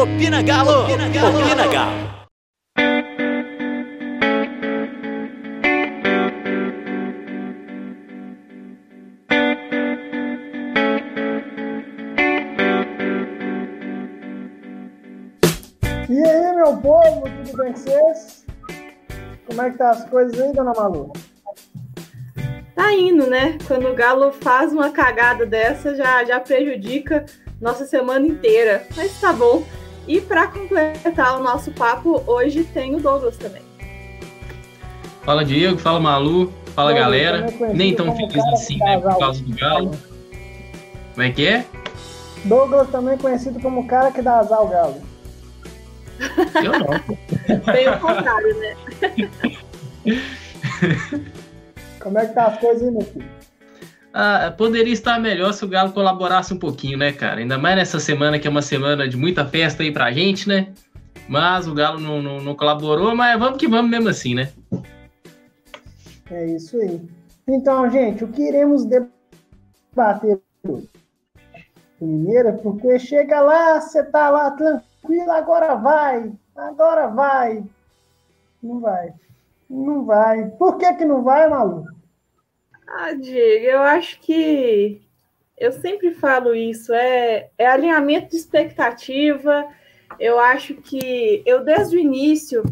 Opina Galo! Opina Galo! Opina Galo! E aí, meu povo, tudo bem com vocês? Como é que tá as coisas aí, dona Malu? Tá indo, né? Quando o Galo faz uma cagada dessa, já, já prejudica nossa semana inteira. Mas tá bom. E para completar o nosso papo, hoje tem o Douglas também. Fala Diego, fala Malu, fala Douglas, galera. também conhecido Nem tão feliz assim, né? Por causa do Galo. Como é que é? Douglas também conhecido como o cara que dá azar ao galo. Eu não. Bem o contrário, né? Como é que tá as coisas aí, meu filho? Ah, poderia estar melhor se o Galo colaborasse um pouquinho, né, cara? Ainda mais nessa semana que é uma semana de muita festa aí pra gente, né? Mas o Galo não, não, não colaborou, mas vamos que vamos mesmo assim, né? É isso aí. Então, gente, o que iremos debater hoje? Mineira, porque chega lá, você tá lá tranquilo, agora vai, agora vai. Não vai. Não vai. Por que que não vai, Malu? Ah, Diego, eu acho que eu sempre falo isso, é, é alinhamento de expectativa. Eu acho que eu, desde o início,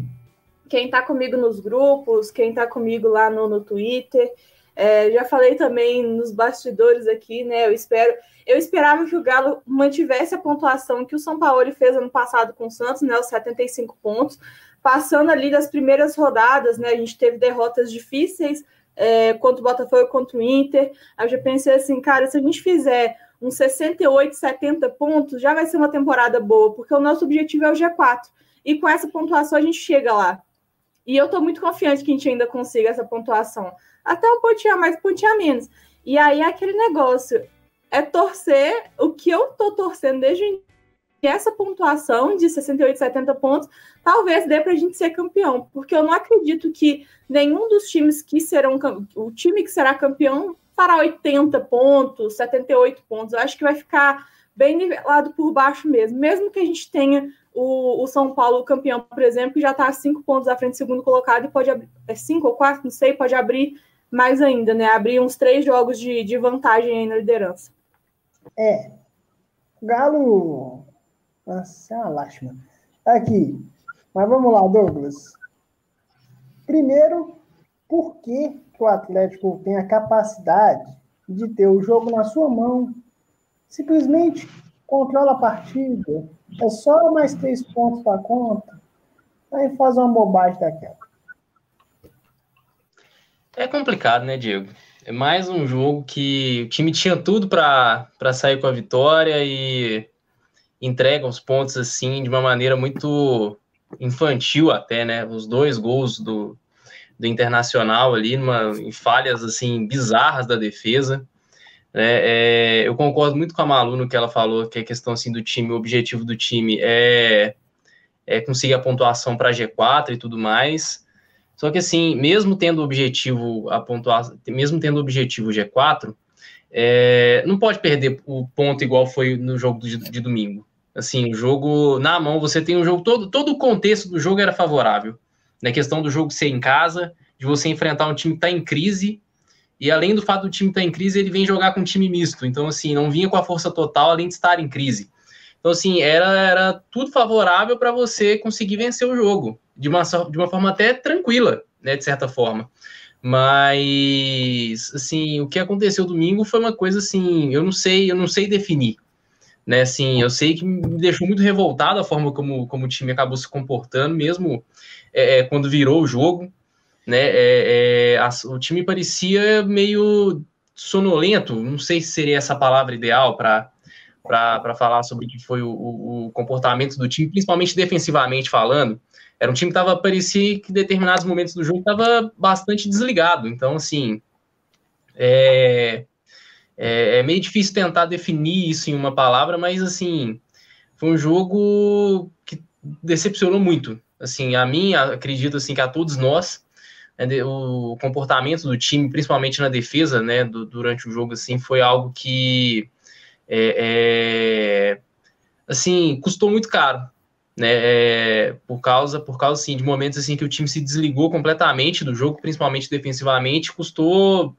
quem está comigo nos grupos, quem está comigo lá no, no Twitter, é, já falei também nos bastidores aqui, né? Eu espero. Eu esperava que o Galo mantivesse a pontuação que o São Paulo fez ano passado com o Santos, né? Os 75 pontos, passando ali das primeiras rodadas, né? A gente teve derrotas difíceis é, contra o Botafogo contra o Inter. Aí eu já pensei assim, cara, se a gente fizer uns 68, 70 pontos, já vai ser uma temporada boa, porque o nosso objetivo é o G4. E com essa pontuação a gente chega lá. E eu tô muito confiante que a gente ainda consiga essa pontuação. Até um pontinho a mais, pontinho a menos. E aí é aquele negócio, é torcer o que eu tô torcendo desde o que essa pontuação de 68, 70 pontos, talvez dê pra gente ser campeão, porque eu não acredito que nenhum dos times que serão o time que será campeão fará 80 pontos, 78 pontos. Eu acho que vai ficar bem nivelado por baixo mesmo, mesmo que a gente tenha o, o São Paulo campeão, por exemplo, que já está a cinco pontos à frente do segundo colocado e pode abrir é cinco ou quatro, não sei, pode abrir mais ainda, né? Abrir uns três jogos de, de vantagem aí na liderança. É. Galo. Nossa, é uma lástima. Aqui. Mas vamos lá, Douglas. Primeiro, por que que o Atlético tem a capacidade de ter o jogo na sua mão? Simplesmente controla a partida. É só mais três pontos para conta. Aí faz uma bobagem daquela. É complicado, né, Diego? É mais um jogo que o time tinha tudo para sair com a vitória e entrega os pontos assim de uma maneira muito infantil até, né? Os dois gols do, do Internacional ali, numa, em falhas assim bizarras da defesa. né? É, eu concordo muito com a Malu no que ela falou, que a questão assim do time, o objetivo do time é, é conseguir a pontuação para G4 e tudo mais. Só que assim, mesmo tendo o objetivo a pontuar, mesmo tendo o objetivo G4, é, não pode perder o ponto igual foi no jogo de, de domingo. Assim, o jogo na mão, você tem um jogo todo, todo o contexto do jogo era favorável. Na questão do jogo ser em casa, de você enfrentar um time que está em crise, e além do fato do time estar em crise, ele vem jogar com um time misto. Então, assim, não vinha com a força total, além de estar em crise. Então, assim, era, era tudo favorável para você conseguir vencer o jogo, de uma, de uma forma até tranquila, né, de certa forma. Mas, assim, o que aconteceu domingo foi uma coisa, assim, eu não sei, eu não sei definir. Né, assim, eu sei que me deixou muito revoltado a forma como, como o time acabou se comportando, mesmo é, quando virou o jogo, né, é, é, a, o time parecia meio sonolento, não sei se seria essa palavra ideal para para falar sobre o que foi o, o, o, comportamento do time, principalmente defensivamente falando. Era um time que tava, parecia que em determinados momentos do jogo estava bastante desligado. Então, assim, é, é, é, meio difícil tentar definir isso em uma palavra, mas, assim, foi um jogo que decepcionou muito. Assim, a mim, acredito assim, que a todos nós, né, o comportamento do time, principalmente na defesa, né, do, durante o jogo, assim, foi algo que é, é, assim, custou muito caro, né, é, por causa, por causa assim, de momentos assim que o time se desligou completamente do jogo, principalmente defensivamente, custou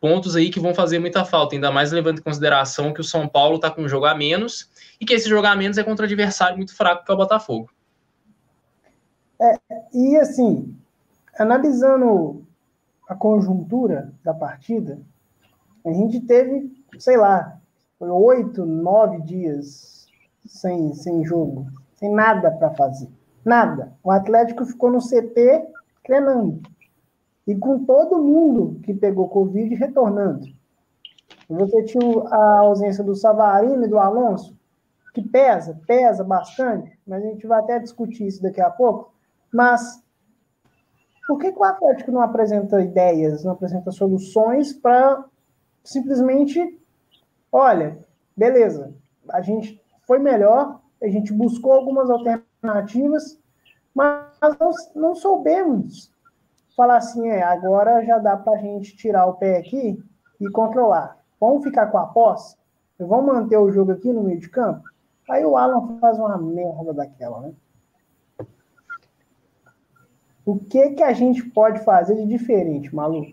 pontos aí que vão fazer muita falta, ainda mais levando em consideração que o São Paulo está com um jogo a menos e que esse jogo a menos é contra um adversário muito fraco que é o Botafogo. É, e assim, analisando a conjuntura da partida, a gente teve, sei lá, oito, nove dias sem, sem jogo, sem nada para fazer. Nada. O Atlético ficou no CT treinando. E com todo mundo que pegou Covid retornando. Você tinha a ausência do Savarino e do Alonso, que pesa, pesa bastante, mas a gente vai até discutir isso daqui a pouco. Mas por que, o Atlético não apresenta ideias, não apresenta soluções para simplesmente, olha, beleza, a gente foi melhor, a gente buscou algumas alternativas, mas não, não soubemos falar assim, é, agora já dá para a gente tirar o pé aqui e controlar. Vamos ficar com a posse? Vamos manter o jogo aqui no meio de campo? Aí o Alan faz uma merda daquela, né? O que que a gente pode fazer de diferente, Malu?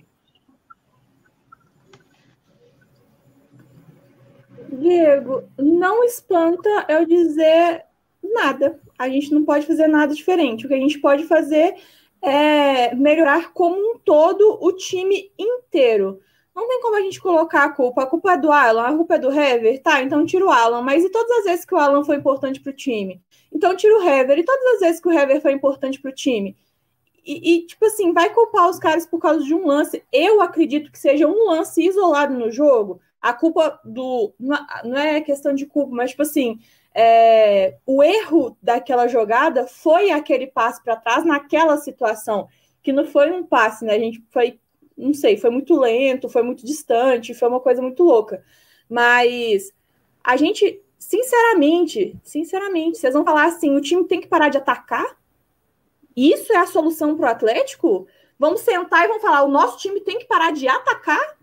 Diego, não espanta eu dizer nada. A gente não pode fazer nada diferente. O que a gente pode fazer é melhorar como um todo o time inteiro. Não tem como a gente colocar a culpa. A culpa é do Alan, a culpa é do Hever, tá? Então tira o Alan. Mas e todas as vezes que o Alan foi importante para o time? Então tira o Hever. E todas as vezes que o Hever foi importante para o time? E, e, tipo assim, vai culpar os caras por causa de um lance. Eu acredito que seja um lance isolado no jogo. A culpa do. Não é questão de culpa, mas, tipo assim, é, o erro daquela jogada foi aquele passe para trás naquela situação, que não foi um passe, né? A gente foi, não sei, foi muito lento, foi muito distante, foi uma coisa muito louca. Mas a gente, sinceramente, sinceramente, vocês vão falar assim: o time tem que parar de atacar? Isso é a solução para o Atlético? Vamos sentar e vamos falar: o nosso time tem que parar de atacar?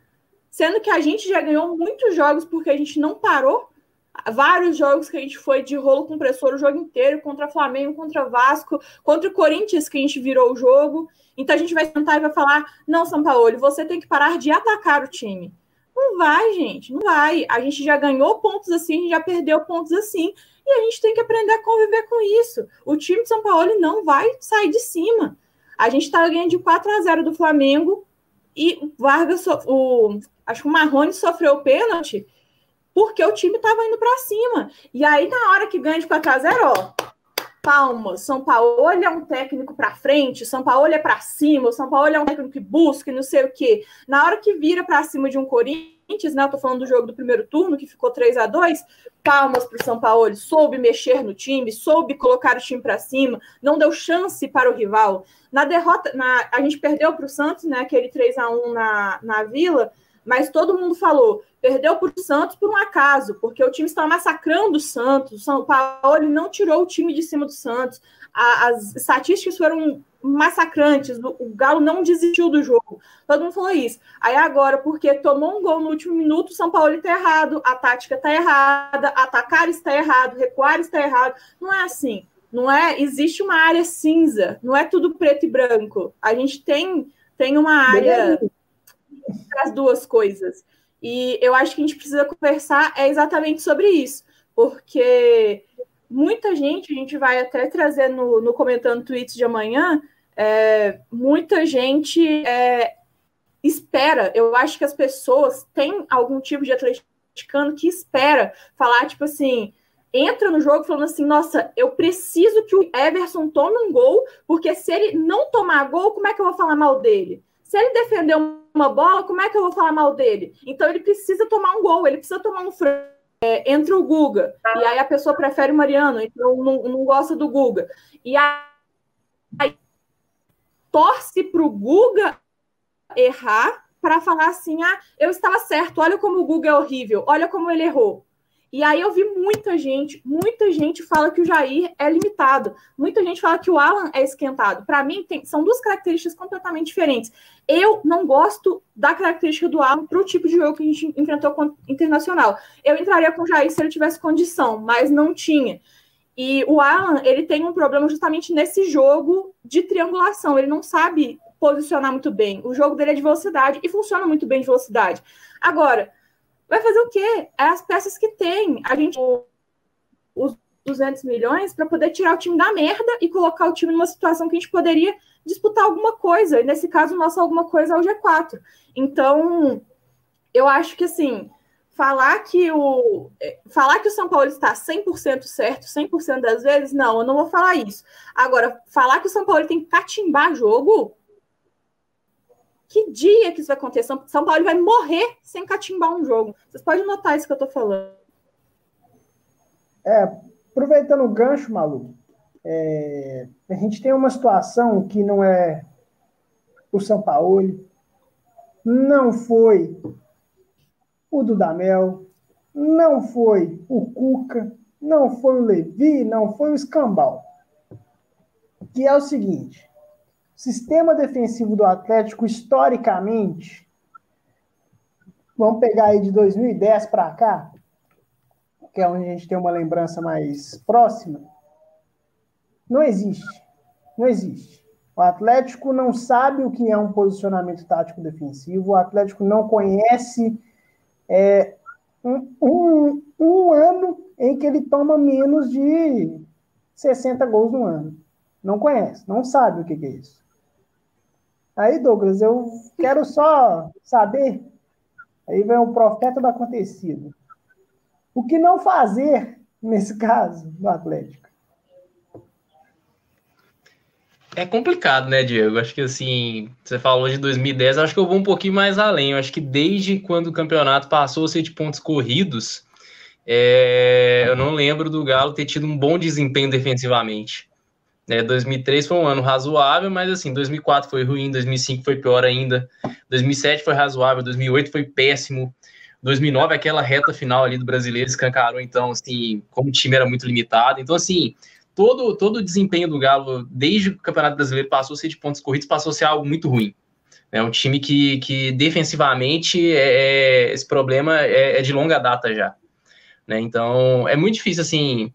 Sendo que a gente já ganhou muitos jogos porque a gente não parou vários jogos que a gente foi de rolo compressor o jogo inteiro, contra Flamengo, contra Vasco, contra o Corinthians, que a gente virou o jogo. Então a gente vai sentar e vai falar: não, São Paulo, você tem que parar de atacar o time. Não vai, gente, não vai. A gente já ganhou pontos assim, já perdeu pontos assim, e a gente tem que aprender a conviver com isso. O time de São Paulo não vai sair de cima. A gente está ganhando de 4 a 0 do Flamengo e Vargas, o, acho que o Marrone sofreu o pênalti porque o time estava indo para cima. E aí, na hora que ganha de 4 a 0 ó, palmas. São Paulo é um técnico para frente, São Paulo é para cima, São Paulo é um técnico que busca e não sei o quê. Na hora que vira para cima de um Corinthians, né? Eu tô falando do jogo do primeiro turno, que ficou 3 a 2 palmas para o São Paulo, soube mexer no time, soube colocar o time para cima, não deu chance para o rival. Na derrota, na, a gente perdeu para o Santos, né? Aquele 3 a 1 na, na Vila, mas todo mundo falou, perdeu para o Santos por um acaso, porque o time estava massacrando o Santos, o São Paulo não tirou o time de cima do Santos, a, as estatísticas foram massacrantes, o Galo não desistiu do jogo, todo mundo falou isso. Aí agora, porque tomou um gol no último minuto, o São Paulo está errado, a tática está errada, atacar está errado, recuar está errado, não é assim. Não é, existe uma área cinza, não é tudo preto e branco. A gente tem, tem uma área as duas coisas. E eu acho que a gente precisa conversar é exatamente sobre isso, porque muita gente, a gente vai até trazer no, no comentando tweets de amanhã, é, muita gente é, espera, eu acho que as pessoas têm algum tipo de atleticano que espera falar, tipo assim, entra no jogo falando assim, nossa, eu preciso que o Everson tome um gol, porque se ele não tomar gol, como é que eu vou falar mal dele? Se ele defender uma bola, como é que eu vou falar mal dele? Então ele precisa tomar um gol, ele precisa tomar um frango. É, entra o Guga, e aí a pessoa prefere o Mariano, então não, não gosta do Guga. E aí torce para o Guga errar para falar assim: ah, eu estava certo, olha como o Guga é horrível, olha como ele errou. E aí eu vi muita gente, muita gente fala que o Jair é limitado. Muita gente fala que o Alan é esquentado. Para mim, tem, são duas características completamente diferentes. Eu não gosto da característica do Alan para o tipo de jogo que a gente enfrentou com Internacional. Eu entraria com o Jair se ele tivesse condição, mas não tinha. E o Alan, ele tem um problema justamente nesse jogo de triangulação. Ele não sabe posicionar muito bem. O jogo dele é de velocidade e funciona muito bem de velocidade. Agora, vai fazer o quê? É as peças que tem. A gente os 200 milhões para poder tirar o time da merda e colocar o time numa situação que a gente poderia disputar alguma coisa. E nesse caso, nossa alguma coisa é o G4. Então, eu acho que assim, falar que o falar que o São Paulo está 100% certo 100% das vezes, não, eu não vou falar isso. Agora, falar que o São Paulo tem que catimbar jogo, que dia que isso vai acontecer? São Paulo vai morrer sem catimbar um jogo. Vocês podem notar isso que eu estou falando. É, aproveitando o gancho, Malu, é, a gente tem uma situação que não é o São Paulo, não foi o Dudamel, não foi o Cuca, não foi o Levi, não foi o Escambau. Que é o seguinte: o sistema defensivo do Atlético, historicamente, vamos pegar aí de 2010 para cá, que é onde a gente tem uma lembrança mais próxima, não existe. Não existe. O Atlético não sabe o que é um posicionamento tático defensivo, o Atlético não conhece é, um, um, um ano em que ele toma menos de 60 gols no ano. Não conhece, não sabe o que, que é isso. Aí, Douglas, eu quero só saber. Aí vem o profeta do acontecido. O que não fazer nesse caso do Atlético? É complicado, né, Diego? Acho que assim, você falou de 2010, acho que eu vou um pouquinho mais além. Eu acho que desde quando o campeonato passou a ser de pontos corridos, é... eu não lembro do Galo ter tido um bom desempenho defensivamente. É, 2003 foi um ano razoável, mas assim, 2004 foi ruim, 2005 foi pior ainda, 2007 foi razoável, 2008 foi péssimo, 2009 aquela reta final ali do brasileiro escancarou, então, assim, como o time era muito limitado. Então, assim, todo, todo o desempenho do Galo, desde que o Campeonato Brasileiro passou a ser de pontos corridos, passou a ser algo muito ruim. É um time que, que defensivamente, é, é, esse problema é, é, de longa data já. Né? Então, é muito difícil, assim,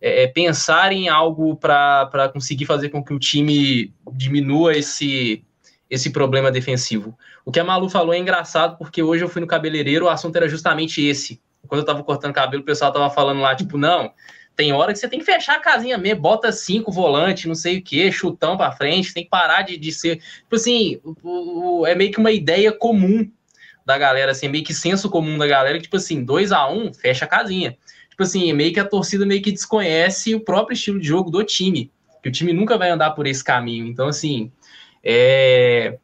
é, é pensar em algo para conseguir fazer com que o time diminua esse, esse problema defensivo. O que a Malu falou é engraçado, porque hoje eu fui no cabeleireiro, o assunto era justamente esse. Quando eu tava cortando cabelo, o pessoal tava falando lá, tipo, não, tem hora que você tem que fechar a casinha mesmo, bota cinco volantes, não sei o que, chutão para frente, tem que parar de, de ser. Tipo assim, o, o, é meio que uma ideia comum da galera, assim, meio que senso comum da galera, que, tipo assim, 2 a 1 um, fecha a casinha. Tipo assim, meio que a torcida meio que desconhece o próprio estilo de jogo do time, que o time nunca vai andar por esse caminho. Então, assim, é,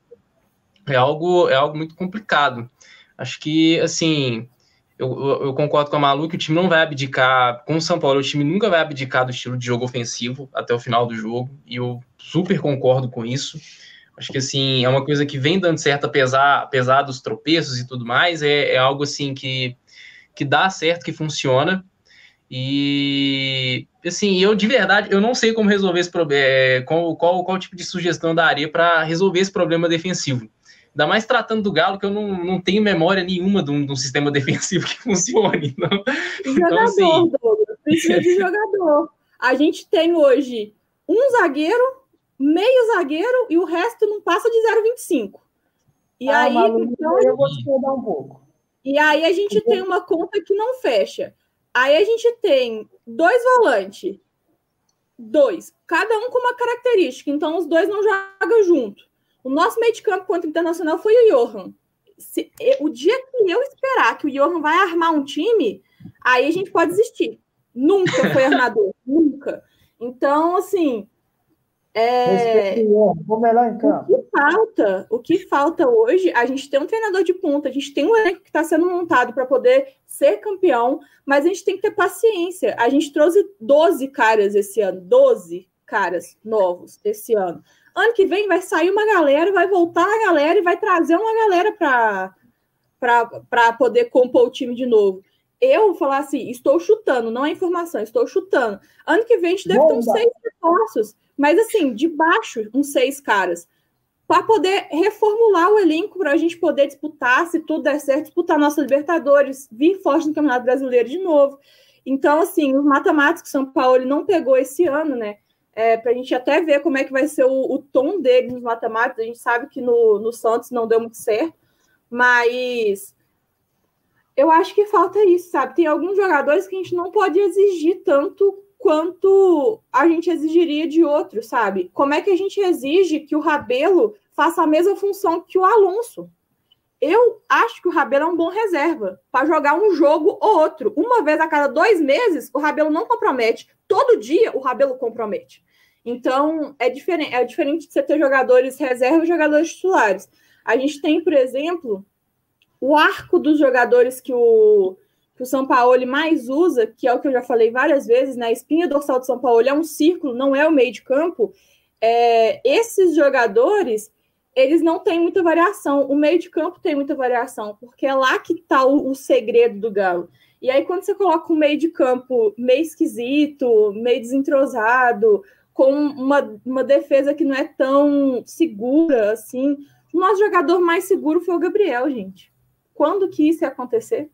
é algo, é algo muito complicado. Acho que, assim, eu, eu, concordo com a Malu que o time não vai abdicar, com o São Paulo, o time nunca vai abdicar do estilo de jogo ofensivo até o final do jogo, e eu super concordo com isso. Acho que assim, é uma coisa que vem dando certo, apesar, apesar dos tropeços e tudo mais, é, é algo assim que, que dá certo, que funciona. E assim, eu de verdade, eu não sei como resolver esse problema, é, qual, qual, qual tipo de sugestão eu daria para resolver esse problema defensivo. Ainda mais tratando do Galo, que eu não, não tenho memória nenhuma de um, de um sistema defensivo que funcione. Então, jogador, então, assim... Douglas, precisa de jogador. A gente tem hoje um zagueiro, meio zagueiro, e o resto não passa de 0,25. E ah, aí, Malu, então, eu vou te um pouco. E aí a gente tem uma conta que não fecha. Aí a gente tem dois volantes, dois, cada um com uma característica, então os dois não jogam junto. O nosso meio de campo contra o Internacional foi o Johan. Se, o dia que eu esperar que o Johan vai armar um time, aí a gente pode desistir. Nunca foi armador, nunca. Então, assim. É... O melhor em campo. O que falta, o que falta hoje, a gente tem um treinador de ponta, a gente tem um elenco que está sendo montado para poder ser campeão, mas a gente tem que ter paciência. A gente trouxe 12 caras esse ano, 12 caras novos esse ano. Ano que vem vai sair uma galera, vai voltar a galera e vai trazer uma galera para poder compor o time de novo. Eu vou falar assim, estou chutando, não é informação, estou chutando. Ano que vem a gente deve ter uns seis reforços, mas assim, de baixo, uns seis caras, para poder reformular o elenco, para a gente poder disputar, se tudo der certo, disputar nossa Libertadores, vir forte no Campeonato Brasileiro de novo. Então, assim, os matemáticos São Paulo não pegou esse ano, né? É, para a gente até ver como é que vai ser o, o tom dele nos matemáticos. A gente sabe que no, no Santos não deu muito certo, mas eu acho que falta isso, sabe? Tem alguns jogadores que a gente não pode exigir tanto quanto a gente exigiria de outros, sabe? Como é que a gente exige que o Rabelo faça a mesma função que o Alonso? Eu acho que o Rabelo é um bom reserva para jogar um jogo ou outro. Uma vez a cada dois meses, o Rabelo não compromete. Todo dia, o Rabelo compromete. Então, é diferente, é diferente de você ter jogadores reserva e jogadores titulares. A gente tem, por exemplo, o arco dos jogadores que o, que o São Paulo mais usa, que é o que eu já falei várias vezes, né? Espinha dorsal do São Paulo é um círculo, não é o meio de campo. É, esses jogadores eles não têm muita variação. O meio de campo tem muita variação, porque é lá que está o, o, segredo do Galo. E aí, quando você coloca um meio de campo meio esquisito, meio desentrosado, com uma, uma defesa que não é tão segura assim, o nosso jogador mais seguro foi o Gabriel, gente. Quando que isso ia acontecer?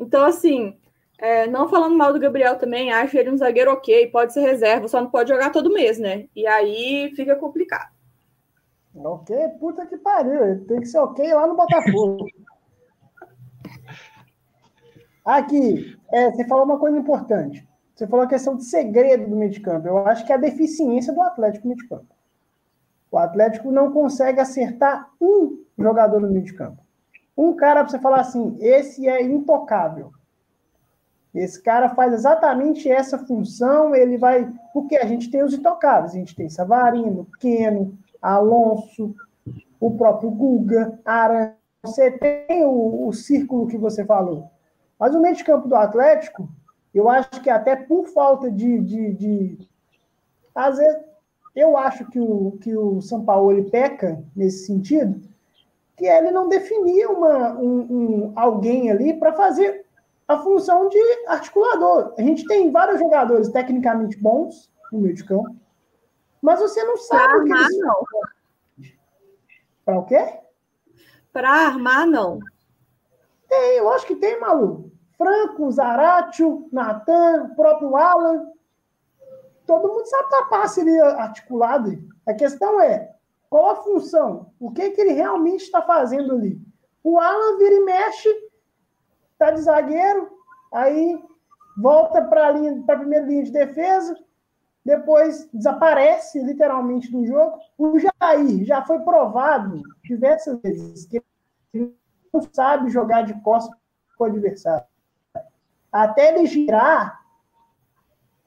Então, assim, é, não falando mal do Gabriel também, acho ele um zagueiro ok, pode ser reserva, só não pode jogar todo mês, né? E aí fica complicado. Ok, puta que pariu. Tem que ser ok lá no Botafogo. Aqui, é, você falou uma coisa importante. Você falou a questão de segredo do meio de campo. Eu acho que é a deficiência do Atlético no meio de campo. O Atlético não consegue acertar um jogador no meio de campo. Um cara para você falar assim, esse é intocável. Esse cara faz exatamente essa função, ele vai. Porque a gente tem os intocáveis, a gente tem Savarino, Keno, Alonso, o próprio Guga, Aran. Você tem o, o círculo que você falou. Mas o meio de campo do Atlético, eu acho que até por falta de. de, de às vezes, eu acho que o, que o São Paulo peca nesse sentido, que ele não definia uma, um, um alguém ali para fazer a função de articulador. A gente tem vários jogadores tecnicamente bons no meio de campo, mas você não sabe pra o que armar, eles... não. Para o quê? Para armar, não. Tem, eu acho que tem, Malu. Franco, Zaratio, Natan, o próprio Alan. Todo mundo sabe da passe ali articulado. A questão é, qual a função? O que, que ele realmente está fazendo ali? O Alan vira e mexe, tá de zagueiro, aí volta para a primeira linha de defesa, depois desaparece literalmente do jogo. O Jair já foi provado diversas vezes que ele não sabe jogar de costas com o adversário. Até ele girar,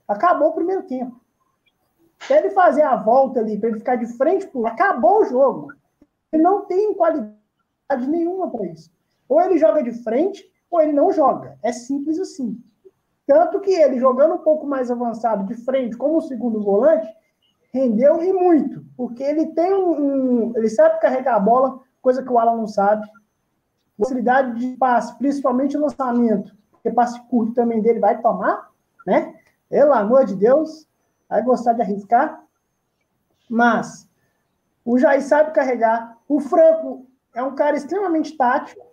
acabou o primeiro tempo. Até ele fazer a volta ali, para ele ficar de frente, acabou o jogo. Ele não tem qualidade nenhuma para isso. Ou ele joga de frente, ou ele não joga. É simples assim. Tanto que ele, jogando um pouco mais avançado de frente, como o segundo volante, rendeu e muito. Porque ele tem um, um. ele sabe carregar a bola, coisa que o Alan não sabe. Facilidade de passe, principalmente lançamento. Porque passe curto também dele vai tomar, né? Pelo amor de Deus, vai gostar de arriscar. Mas o Jair sabe carregar. O Franco é um cara extremamente tático.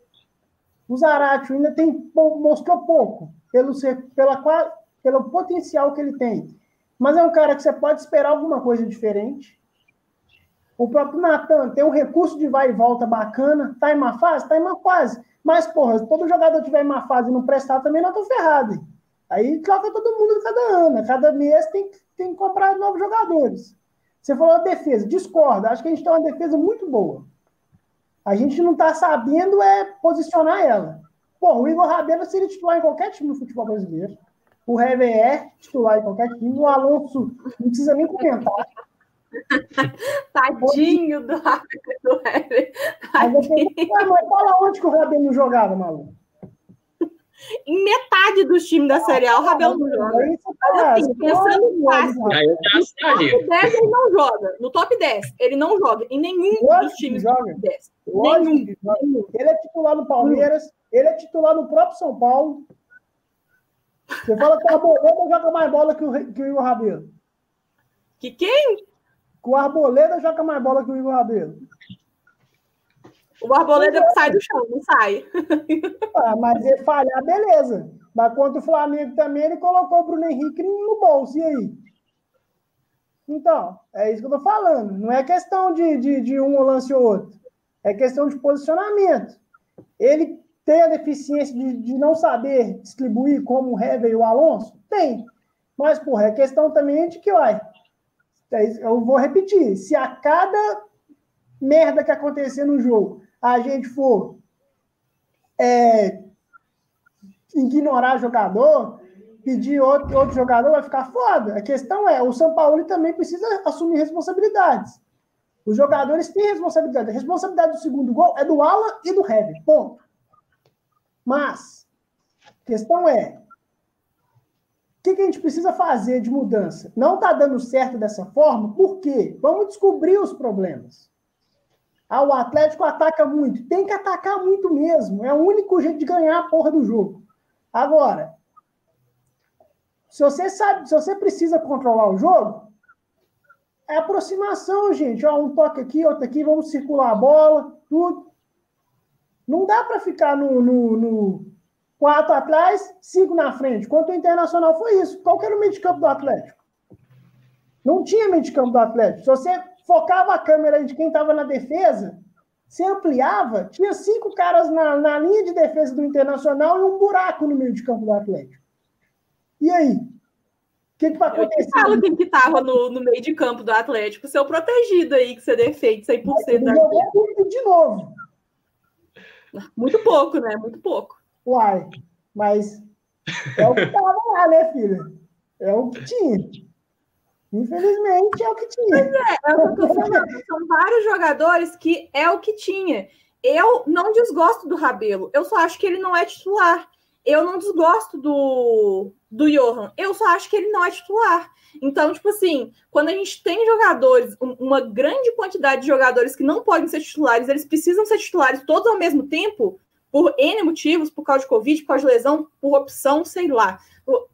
O Zaratio ainda tem mostrou pouco pelo, pela, pelo potencial que ele tem. Mas é um cara que você pode esperar alguma coisa diferente. O próprio Natan tem um recurso de vai e volta bacana. Tá em uma fase? Tá em uma fase. Mas, porra, se todo jogador tiver em uma fase e não prestar, também não tô ferrado. Hein? Aí troca todo mundo cada ano. Cada mês tem, tem que comprar novos jogadores. Você falou a defesa. Discorda. Acho que a gente tem uma defesa muito boa. A gente não está sabendo é posicionar ela. Pô, o Igor Rabelo seria titular em qualquer time do futebol brasileiro. O Hever é titular em qualquer time. O Alonso não precisa nem comentar. Tadinho do Hever. Mas fala onde que o Rabelo jogava, maluco. Em metade dos times da Série A, o Rabelo não joga. Mas, assim, pensando em fácil, no top 10 ele não joga. No top 10, ele não joga. Em nenhum dos times do top 10. Nenhum. Ele é titular no Palmeiras, ele é titular no próprio São Paulo. Você fala que o Arboleda joga mais bola que o, que o Igor Rabelo. Que quem? Que o Arboleda joga mais bola que o Igor Rabelo. O Arboleda sai do chão, não sai. Ah, mas ele falhar, beleza. Mas contra o Flamengo também, ele colocou o Bruno Henrique no bolso. E aí? Então, é isso que eu tô falando. Não é questão de, de, de um lance ou outro. É questão de posicionamento. Ele tem a deficiência de, de não saber distribuir como o Hever e o Alonso? Tem. Mas, porra, é questão também de que, olha, é eu vou repetir, se a cada merda que acontecer no jogo a gente for é, ignorar jogador, pedir outro, outro jogador, vai ficar foda. A questão é, o São Paulo também precisa assumir responsabilidades. Os jogadores têm responsabilidade. A responsabilidade do segundo gol é do Alan e do Hever. Ponto. Mas, a questão é: o que, que, a gente precisa fazer de mudança? Não está dando certo dessa forma, por quê? Vamos descobrir os problemas. Ah, o Atlético ataca muito. Tem que atacar muito mesmo. É o único jeito de ganhar a porra do jogo. Agora, se você sabe, se você precisa controlar o jogo, é aproximação, gente. Ó, um toque aqui, outro aqui, vamos circular a bola, tudo. Não dá para ficar no, no, no, quatro atrás, cinco na frente. Quanto o Internacional foi isso. Qual que era o meio de campo do Atlético? Não tinha meio de campo do Atlético. Se você focava a câmera de quem estava na defesa, se ampliava, tinha cinco caras na, na linha de defesa do Internacional e um buraco no meio de campo do Atlético. E aí? O que, que vai acontecer? Eu falo quem que estava no, no meio de campo do Atlético, seu protegido aí, que você defende 100% da jogou de novo. Muito pouco, né? Muito pouco. Uai, mas é o que estava lá, né, filha? É o que tinha. Infelizmente, é o que tinha. Pois é, é o que eu tô falando. São vários jogadores que é o que tinha. Eu não desgosto do Rabelo. Eu só acho que ele não é titular. Eu não desgosto do, do Johan. Eu só acho que ele não é titular. Então, tipo assim, quando a gente tem jogadores, uma grande quantidade de jogadores que não podem ser titulares, eles precisam ser titulares todos ao mesmo tempo, por N motivos, por causa de Covid, por causa de lesão, por opção, sei lá.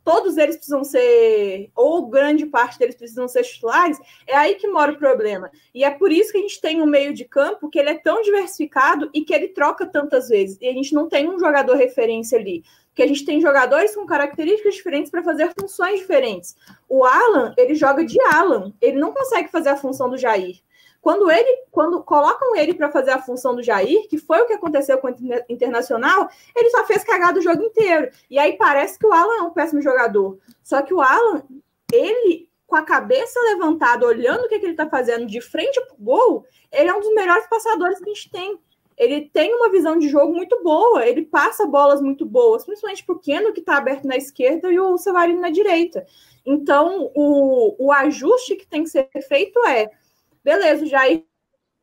Todos eles precisam ser, ou grande parte deles precisam ser titulares, é aí que mora o problema. E é por isso que a gente tem um meio de campo que ele é tão diversificado e que ele troca tantas vezes. E a gente não tem um jogador referência ali. Porque a gente tem jogadores com características diferentes para fazer funções diferentes. O Alan, ele joga de Alan, ele não consegue fazer a função do Jair. Quando ele, quando colocam ele para fazer a função do Jair, que foi o que aconteceu com o Internacional, ele só fez cagada o jogo inteiro. E aí parece que o Alan é um péssimo jogador. Só que o Alan, ele com a cabeça levantada, olhando o que, que ele está fazendo de frente para o gol, ele é um dos melhores passadores que a gente tem. Ele tem uma visão de jogo muito boa, ele passa bolas muito boas, principalmente para o Keno, que está aberto na esquerda, e o Savarino na direita. Então, o, o ajuste que tem que ser feito é beleza, o Jair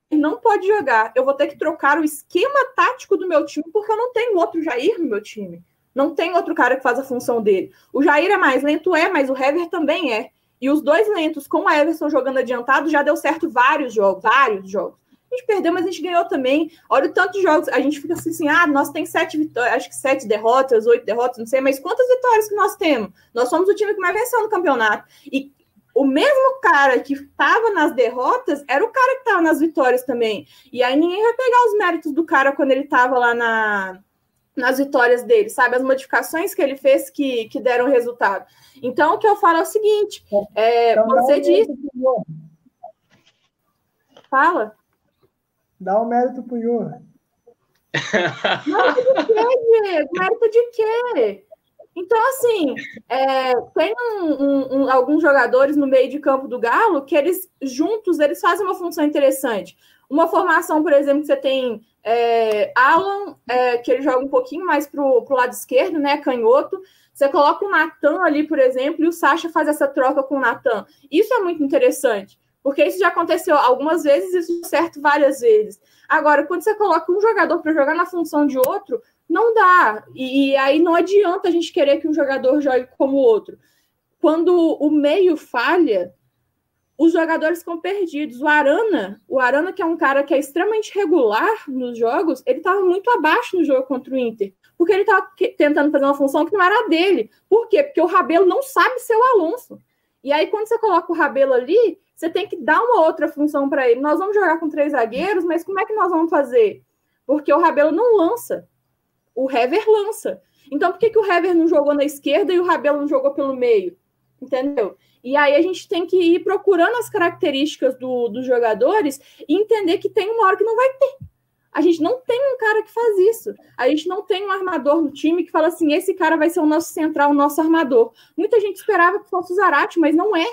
não pode jogar. Eu vou ter que trocar o esquema tático do meu time, porque eu não tenho outro Jair no meu time. Não tem outro cara que faz a função dele. O Jair é mais lento, é, mas o Hever também é. E os dois lentos, com o Everson jogando adiantado, já deu certo vários jogos, vários jogos. A gente perdeu, mas a gente ganhou também. Olha o tanto de jogos. A gente fica assim, assim ah, nós temos sete vitórias, acho que sete derrotas, oito derrotas, não sei, mas quantas vitórias que nós temos? Nós somos o time que mais venceu no campeonato. E o mesmo cara que estava nas derrotas era o cara que estava nas vitórias também. E aí ninguém vai pegar os méritos do cara quando ele estava lá na, nas vitórias dele, sabe? As modificações que ele fez que, que deram resultado. Então, o que eu falo é o seguinte: é, então, você disse. Fala. Dá um mérito pro Ior. Mérito de quê, Diego? Mérito de quê? Então, assim, é, tem um, um, um, alguns jogadores no meio de campo do Galo que eles juntos eles fazem uma função interessante. Uma formação, por exemplo, que você tem é, Alan, é, que ele joga um pouquinho mais para o lado esquerdo, né? Canhoto. Você coloca o Natan ali, por exemplo, e o Sacha faz essa troca com o Natan. Isso é muito interessante, porque isso já aconteceu algumas vezes, isso certo várias vezes. Agora, quando você coloca um jogador para jogar na função de outro, não dá. E, e, aí não adianta a gente querer que um jogador jogue como o outro. Quando o meio falha, os jogadores ficam perdidos. O Arana, o Arana, que é um cara que é extremamente regular nos jogos, ele estava muito abaixo no jogo contra o Inter. Porque ele estava tentando fazer uma função que não era dele. Por quê? Porque o Rabelo não sabe ser o Alonso. E aí, quando você coloca o Rabelo ali, você tem que dar uma outra função para ele. Nós vamos jogar com três zagueiros, mas como é que nós vamos fazer? Porque o Rabelo não lança. O Hever lança. Então, por que, que o Hever não jogou na esquerda e o Rabelo não jogou pelo meio? Entendeu? E aí a gente tem que ir procurando as características do, dos jogadores e entender que tem uma hora que não vai ter. A gente não tem um cara que faz isso. A gente não tem um armador no time que fala assim: esse cara vai ser o nosso central, o nosso armador. Muita gente esperava que fosse o Zarate, mas não é.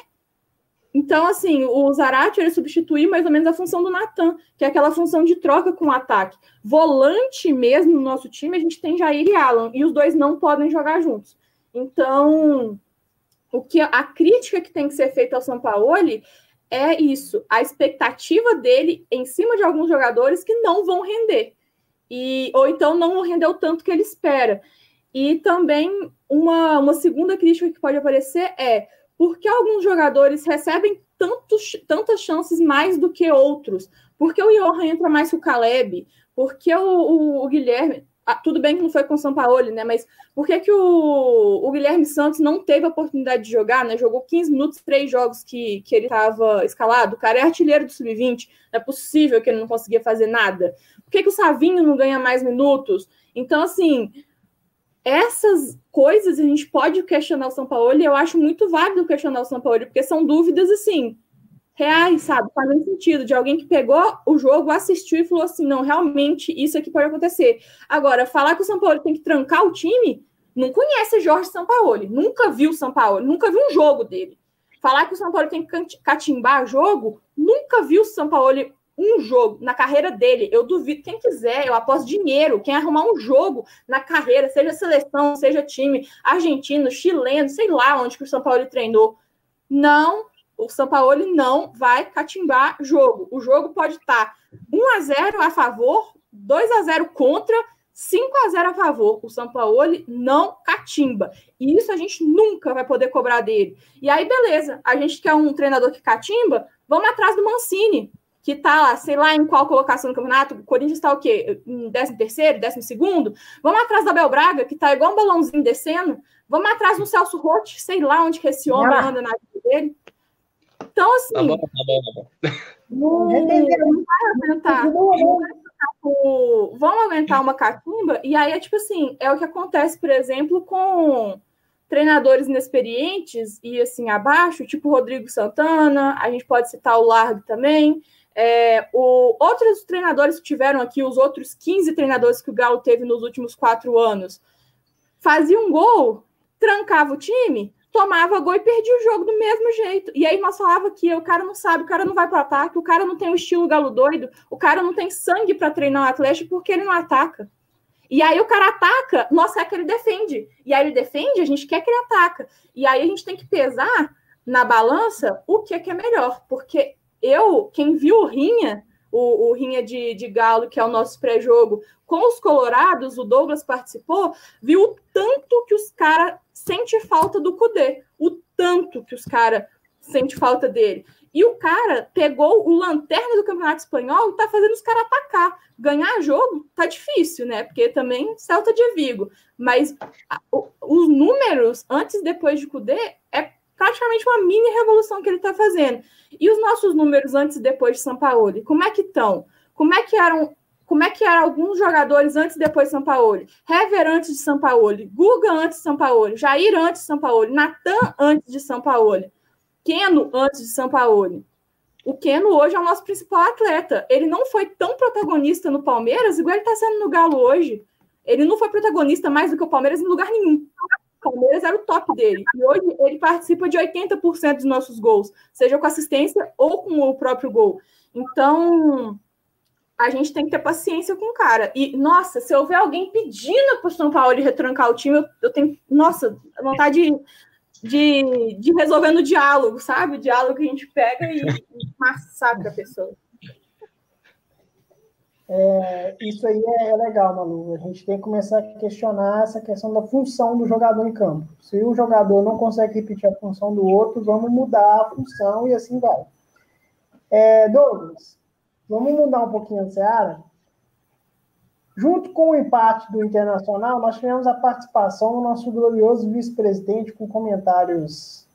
Então, assim, o Zarate ele substituir mais ou menos a função do Natan, que é aquela função de troca com o ataque. Volante mesmo no nosso time, a gente tem Jair e Alan, e os dois não podem jogar juntos. Então, o que a crítica que tem que ser feita ao São Paulo é isso, a expectativa dele em cima de alguns jogadores que não vão render. E, ou então não rendeu tanto que ele espera. E também uma, uma segunda crítica que pode aparecer é por que alguns jogadores recebem tantos, tantas chances mais do que outros? Por que o Johan entra mais que o Caleb? Por que o, o, o Guilherme? Ah, tudo bem que não foi com o São Paulo, né? Mas por que, que o, o, Guilherme Santos não teve a oportunidade de jogar, né? Jogou 15 minutos, três jogos que, que ele estava escalado. O cara é artilheiro do Sub-20. Não é possível que ele não conseguia fazer nada. Por que, que o Savinho não ganha mais minutos? Então, assim, essas coisas a gente pode questionar o São Paulo e eu acho muito válido questionar o São Paulo, porque são dúvidas, assim, reais, sabe? Fazem sentido, de alguém que pegou o jogo, assistiu e falou assim: não, realmente isso aqui pode acontecer. Agora, falar que o São Paulo tem que trancar o time, não conhece Jorge Sampaoli, nunca viu São Paulo, nunca viu um jogo dele. Falar que o São Paulo tem que catimbar jogo, nunca viu o São Paulo um jogo na carreira dele. Eu duvido, quem quiser, eu aposto dinheiro, quem arrumar um jogo na carreira, seja seleção, seja time argentino, chileno, sei lá onde que o São Paulo treinou. Não o São Paulo não vai catimbar jogo. O jogo pode estar 1 a 0 a favor, 2 a 0 contra, 5 a 0 a favor. O São Paulo não catimba. E isso a gente nunca vai poder cobrar dele. E aí, beleza. A gente quer um treinador que catimba, vamos atrás do Mancini, que tá lá, sei lá em qual colocação no campeonato. O Corinthians está o quê? Em 13 terceiro, 12 segundo? Vamos atrás da Bel Braga, que tá igual um balãozinho descendo. Vamos atrás do Celso Rotti, sei lá onde que esse homem anda na vida dele. Então, assim. Tá bom, tá bom, tá bom. Não, não vai aguentar. vão aguentar uma catimba, e aí é tipo assim: é o que acontece, por exemplo, com treinadores inexperientes e assim abaixo, tipo Rodrigo Santana, a gente pode citar o Largo também. É, o, outros treinadores que tiveram aqui, os outros 15 treinadores que o Galo teve nos últimos quatro anos, faziam um gol, trancava o time, tomava gol e perdia o jogo do mesmo jeito. E aí nós falava que o cara não sabe, o cara não vai para ataque, o cara não tem o estilo galo doido, o cara não tem sangue para treinar o Atlético porque ele não ataca. E aí o cara ataca, nós quer que ele defende. E aí ele defende, a gente quer que ele ataca. E aí a gente tem que pesar na balança o que é, que é melhor. Porque eu, quem viu o Rinha, o, o Rinha de, de Galo, que é o nosso pré-jogo, com os Colorados, o Douglas participou, viu o tanto que os caras sente falta do Cudê, o tanto que os caras sente falta dele. E o cara pegou o lanterna do Campeonato Espanhol e tá fazendo os caras atacar. Ganhar jogo tá difícil, né? Porque também Celta de Vigo. Mas a, o, os números antes e depois de Cudê é praticamente uma mini revolução que ele tá fazendo. E os nossos números antes e depois de São Paulo, como é que estão? Como é que eram como é que eram alguns jogadores antes e depois de São Paulo? Hever antes de São Paulo, Guga antes de São Paulo, Jair antes de São Paulo, Natan antes de São Paulo, Keno antes de São Paulo. O Keno hoje é o nosso principal atleta. Ele não foi tão protagonista no Palmeiras igual ele está sendo no Galo hoje. Ele não foi protagonista mais do que o Palmeiras em lugar nenhum. Palmeiras era o top dele. E hoje ele participa de 80% dos nossos gols, seja com assistência ou com o próprio gol. Então, a gente tem que ter paciência com o cara. E, nossa, se eu ver alguém pedindo para o São Paulo retrancar o time, eu, eu tenho, nossa, vontade de, de, de, resolver no diálogo, sabe? O diálogo que a gente pega e, e massacra a pessoa. É, isso aí é, é, legal, Malu. A gente tem que começar a questionar essa questão da função do jogador em campo. Se o jogador não consegue repetir a função do outro, vamos mudar a função e assim vai. É, Douglas, Vamos mudar um pouquinho a Seara. Junto com o empate do Internacional, nós tivemos a participação do nosso glorioso vice-presidente com comentários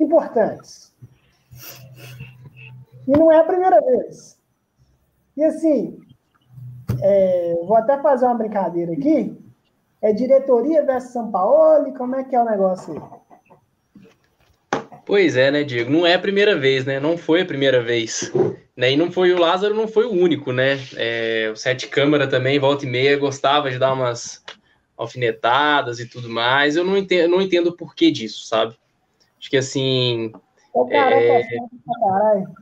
importantes. E não é a primeira vez. E assim, é, vou até fazer uma brincadeira aqui. É diretoria versus São Paulo? Como é que é o negócio aí? Pois é, né, Diego? Não é a primeira vez, né? Não foi a primeira vez. Né? E não foi o Lázaro, não foi o único, né? É, o Sete Câmara também, volta e meia, gostava de dar umas alfinetadas e tudo mais. Eu não entendo, não entendo o porquê disso, sabe? Acho que assim. O careca é, é chato pra caralho.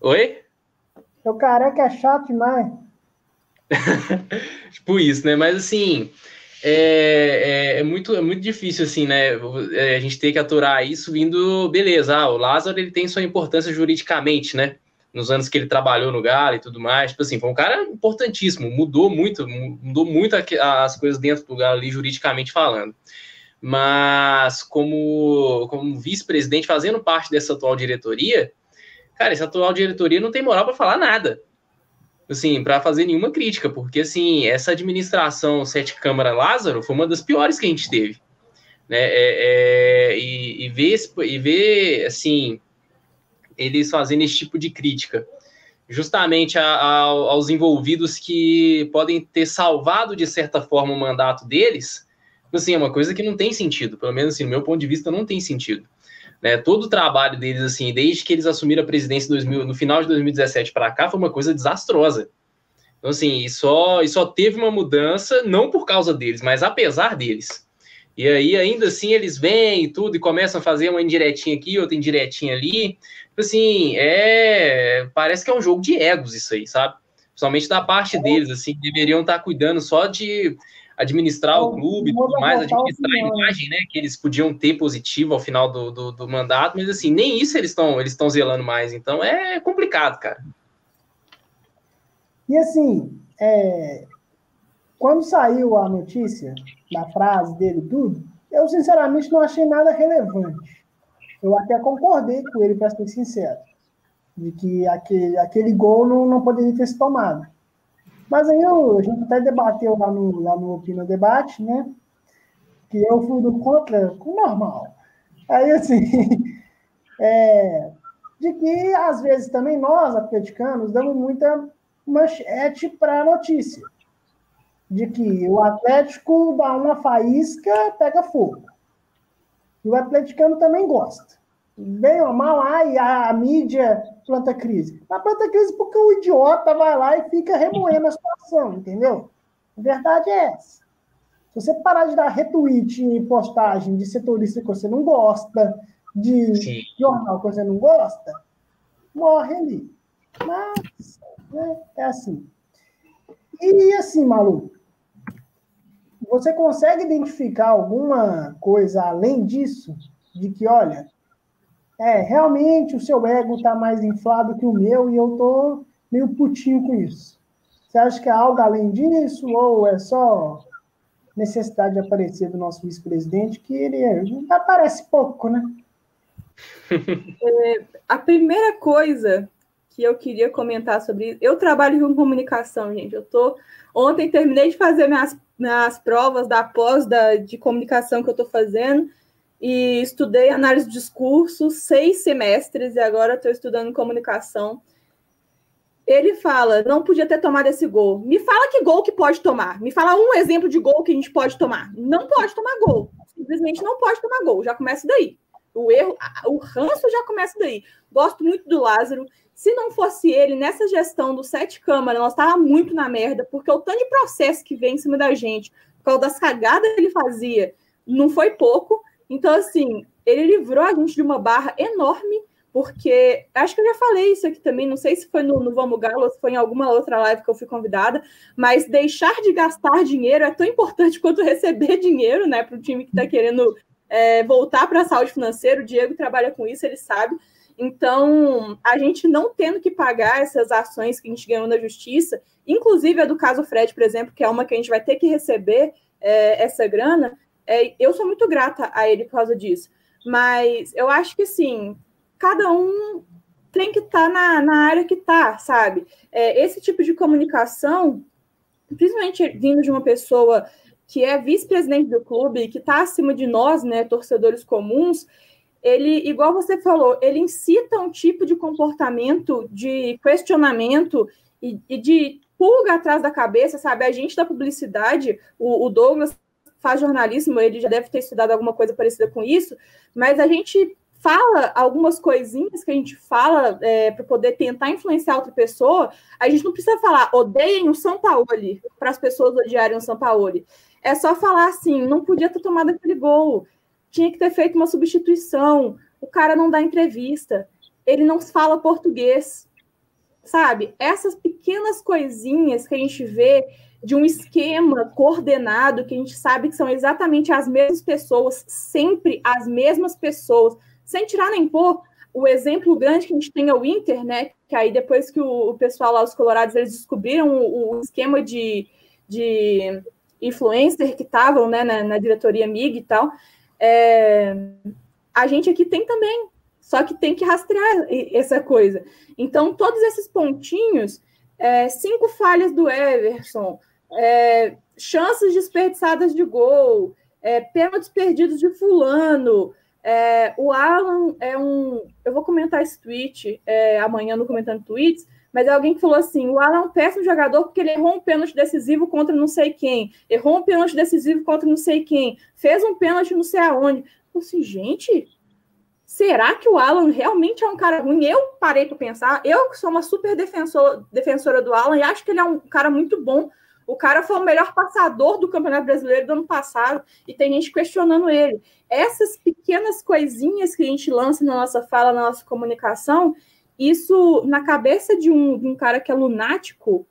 Oi? O careca é chato demais. tipo isso, né? Mas assim. É, é, é, muito, é muito difícil, assim, né? É, a gente ter que aturar isso vindo, beleza, ah, o Lázaro ele tem sua importância juridicamente, né? Nos anos que ele trabalhou no Galo e tudo mais, tipo assim, foi um cara importantíssimo, mudou muito, mudou muito as coisas dentro do Galo ali, juridicamente falando mas como, como vice-presidente, fazendo parte dessa atual diretoria, cara, essa atual diretoria não tem moral para falar nada. Assim, para fazer nenhuma crítica, porque assim, essa administração Sete Câmara Lázaro foi uma das piores que a gente teve. Né? É, é, e, e, ver, e ver, assim, eles fazendo esse tipo de crítica, justamente a, a, aos envolvidos que podem ter salvado, de certa forma, o mandato deles, assim, é uma coisa que não tem sentido, pelo menos assim, no meu ponto de vista, não tem sentido. Né, todo o trabalho deles, assim, desde que eles assumiram a presidência 2000, no final de 2017 para cá, foi uma coisa desastrosa. Então, assim, e só, e só teve uma mudança, não por causa deles, mas apesar deles. E aí, ainda assim, eles vêm e tudo, e começam a fazer uma indiretinha aqui, outra indiretinha ali. Tipo assim, é. Parece que é um jogo de egos isso aí, sabe? Principalmente da parte deles, assim, deveriam estar cuidando só de administrar o clube e tudo mais, administrar a imagem né, que eles podiam ter positivo ao final do, do, do mandato, mas assim, nem isso eles estão eles estão zelando mais, então é complicado, cara. E assim, é, quando saiu a notícia da frase dele tudo, eu sinceramente não achei nada relevante. Eu até concordei com ele, para ser sincero, de que aquele, aquele gol não, não poderia ter se tomado. Mas aí eu, a gente até debateu lá no, lá no Opina Debate, né? Que eu fui do contra com normal. Aí, assim, é, de que às vezes também nós, atleticanos, damos muita manchete para a notícia. De que o Atlético dá uma faísca, pega fogo. E o atleticano também gosta bem ou mal, ai, a, a mídia planta crise. A planta crise porque o idiota vai lá e fica remoendo a situação, entendeu? A verdade é essa. Se você parar de dar retweet em postagem de setorista que você não gosta, de Sim. jornal que você não gosta, morre ali. Mas né, é assim. E assim, maluco, você consegue identificar alguma coisa além disso? De que, olha, é, realmente o seu ego está mais inflado que o meu e eu tô meio putinho com isso. Você acha que é algo além disso ou é só necessidade de aparecer do nosso vice-presidente que ele é, aparece pouco, né? É, a primeira coisa que eu queria comentar sobre eu trabalho com comunicação, gente. Eu tô ontem terminei de fazer minhas, minhas provas da pós da, de comunicação que eu estou fazendo e estudei análise de discurso seis semestres e agora estou estudando comunicação. Ele fala, não podia ter tomado esse gol. Me fala que gol que pode tomar. Me fala um exemplo de gol que a gente pode tomar. Não pode tomar gol. Simplesmente não pode tomar gol. Já começa daí. O erro, o ranço já começa daí. Gosto muito do Lázaro. Se não fosse ele, nessa gestão do Sete Câmara, nós estava muito na merda, porque o tanto de processo que vem em cima da gente, por causa das cagadas que ele fazia, não foi pouco. Então, assim, ele livrou a gente de uma barra enorme, porque acho que eu já falei isso aqui também, não sei se foi no, no Vamos Galo ou se foi em alguma outra live que eu fui convidada, mas deixar de gastar dinheiro é tão importante quanto receber dinheiro, né, para o time que está querendo é, voltar para a saúde financeira. O Diego trabalha com isso, ele sabe. Então, a gente não tendo que pagar essas ações que a gente ganhou na justiça, inclusive a do caso Fred, por exemplo, que é uma que a gente vai ter que receber é, essa grana, é, eu sou muito grata a ele por causa disso. Mas eu acho que sim, cada um tem que estar tá na, na área que está, sabe? É, esse tipo de comunicação, principalmente vindo de uma pessoa que é vice-presidente do clube, que está acima de nós, né, torcedores comuns, ele, igual você falou, ele incita um tipo de comportamento de questionamento e, e de pulga atrás da cabeça, sabe? A gente da publicidade, o, o Douglas faz jornalismo, ele já deve ter estudado alguma coisa parecida com isso, mas a gente fala algumas coisinhas que a gente fala é, para poder tentar influenciar outra pessoa, a gente não precisa falar odeiem o São Paulo para as pessoas odiarem o São Paulo. É só falar assim, não podia ter tomado aquele gol, tinha que ter feito uma substituição, o cara não dá entrevista, ele não fala português, sabe? Essas pequenas coisinhas que a gente vê de um esquema coordenado, que a gente sabe que são exatamente as mesmas pessoas, sempre as mesmas pessoas, sem tirar nem pôr. O exemplo grande que a gente tem é o Inter, né? Que aí depois que o, pessoal lá, os colorados, eles descobriram o, o esquema de, de influencer que estavam né, na, na, diretoria MIG e tal, é, a gente aqui tem também, só que tem que rastrear essa coisa. Então, todos esses pontinhos, é, cinco falhas do Everson, é, chances desperdiçadas de gol, é, pênaltis perdidos de fulano, é, o Alan é um. Eu vou comentar esse tweet é, amanhã no Comentando Tweets, mas é alguém que falou assim: o Alan é um péssimo jogador porque ele errou um pênalti decisivo contra não sei quem, errou um pênalti decisivo contra não sei quem, fez um pênalti não sei aonde. Eu assim, gente, será que o Alan realmente é um cara ruim? Eu parei para pensar, eu que sou uma super defensor, defensora do Alan e acho que ele é um cara muito bom. O cara foi o melhor passador do Campeonato Brasileiro do ano passado e tem gente questionando ele. Essas pequenas coisinhas que a gente lança na nossa fala, na nossa comunicação, isso na cabeça de um, de um cara que é lunático,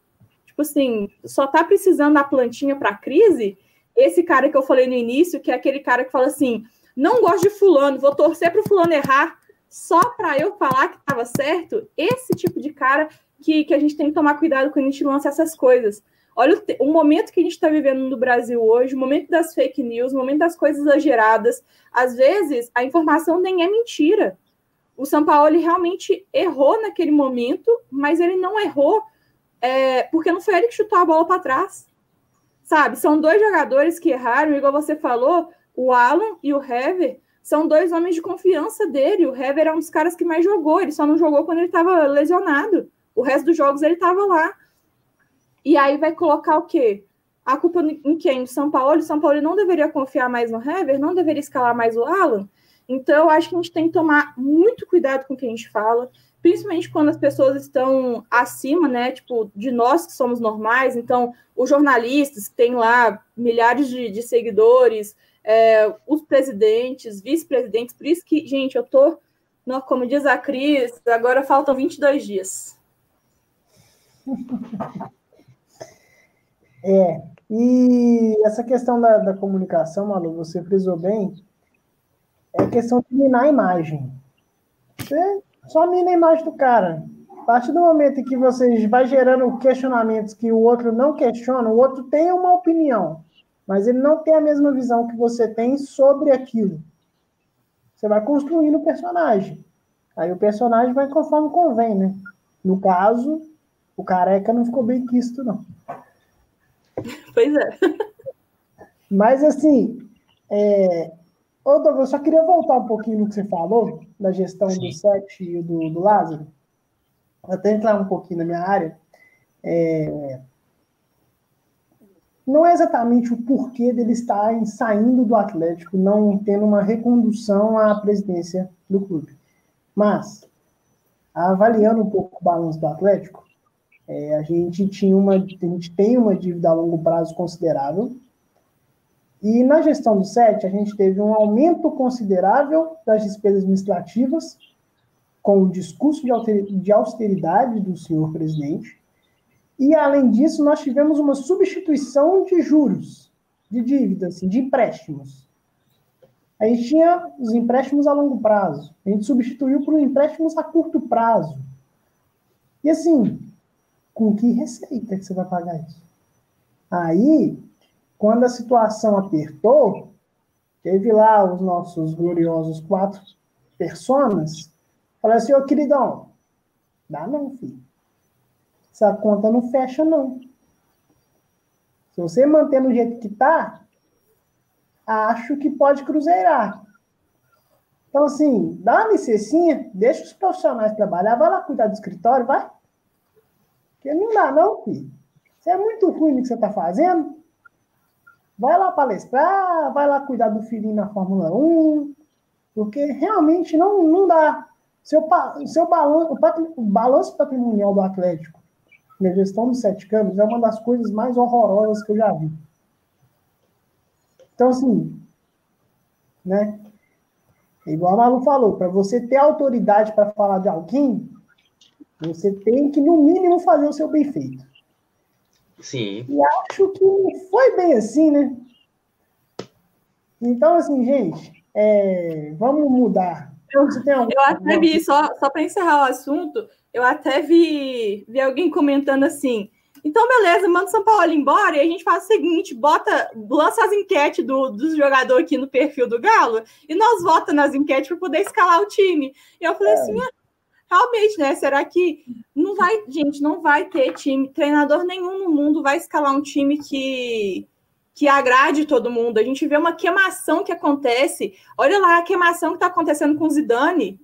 tipo assim, só tá precisando da plantinha para crise. Esse cara que eu falei no início, que é aquele cara que fala assim: não gosto de fulano, vou torcer para o fulano errar só para eu falar que estava certo. Esse tipo de cara que, que a gente tem que tomar cuidado quando a gente lança essas coisas. Olha o, o momento que a gente está vivendo no Brasil hoje, o momento das fake news, o momento das coisas exageradas. Às vezes, a informação nem é mentira. O São Paulo realmente errou naquele momento, mas ele não errou é, porque não foi ele que chutou a bola para trás. Sabe? São dois jogadores que erraram, igual você falou, o Alan e o Hever são dois homens de confiança dele. O Hever é um dos caras que mais jogou, ele só não jogou quando ele estava lesionado. O resto dos jogos ele estava lá. E aí vai colocar o quê? A culpa em quem? São Paulo? O São Paulo não deveria confiar mais no Hever? Não deveria escalar mais o Alan? Então, eu acho que a gente tem que tomar muito cuidado com o que a gente fala, principalmente quando as pessoas estão acima, né? Tipo, de nós que somos normais. Então, os jornalistas que têm lá milhares de, de seguidores, é, os presidentes, vice-presidentes. Por isso que, gente, eu tô, como diz a Cris, agora faltam 22 dias. É, e essa questão da, da comunicação, Malu, você frisou bem, é questão de minar a imagem. Você só mina a imagem do cara. A partir do momento em que você vai gerando questionamentos que o outro não questiona, o outro tem uma opinião, mas ele não tem a mesma visão que você tem sobre aquilo. Você vai construindo o personagem. Aí o personagem vai conforme convém, né? No caso, o careca não ficou bem quisto, não. Pois é. Mas assim, é... Ô, Douglas, eu só queria voltar um pouquinho no que você falou, da gestão Sim. do Sete e do, do Lázaro. Até entrar um pouquinho na minha área. É... Não é exatamente o porquê dele estar saindo do Atlético, não tendo uma recondução à presidência do clube. Mas, avaliando um pouco o balanço do Atlético, é, a gente tinha uma, a gente tem uma dívida a longo prazo considerável. E na gestão do SET, a gente teve um aumento considerável das despesas administrativas, com o discurso de austeridade do senhor presidente. E, além disso, nós tivemos uma substituição de juros, de dívidas, assim, de empréstimos. A gente tinha os empréstimos a longo prazo, a gente substituiu por empréstimos a curto prazo. E, assim, com que receita que você vai pagar isso? Aí, quando a situação apertou, teve lá os nossos gloriosos quatro personas, falaram assim, ô queridão, dá não, filho. Essa conta não fecha, não. Se você manter no jeito que tá, acho que pode cruzeirar. Então, assim, dá uma licencinha, deixa os profissionais trabalhar, vai lá cuidar do escritório, vai. Porque não dá, não, filho. Você é muito ruim no que você está fazendo. Vai lá palestrar, vai lá cuidar do filhinho na Fórmula 1, porque realmente não, não dá. Seu, seu balanço, o balanço patrimonial do Atlético na gestão dos sete câmbios é uma das coisas mais horrorosas que eu já vi. Então, assim, né? Igual a Malu falou, para você ter autoridade para falar de alguém, você tem que, no mínimo, fazer o seu bem feito. Sim. E acho que não foi bem assim, né? Então, assim, gente, é, vamos mudar. Eu, eu até vi, só, só para encerrar o assunto, eu até vi, vi alguém comentando assim. Então, beleza, manda o São Paulo embora e a gente faz o seguinte: bota, lança as enquetes do, dos jogadores aqui no perfil do Galo e nós votamos nas enquetes para poder escalar o time. E eu falei é. assim: ah, realmente, né? Será que não vai, gente, não vai ter time, treinador nenhum no mundo vai escalar um time que que agrade todo mundo. A gente vê uma queimação que acontece. Olha lá a queimação que está acontecendo com Zidane.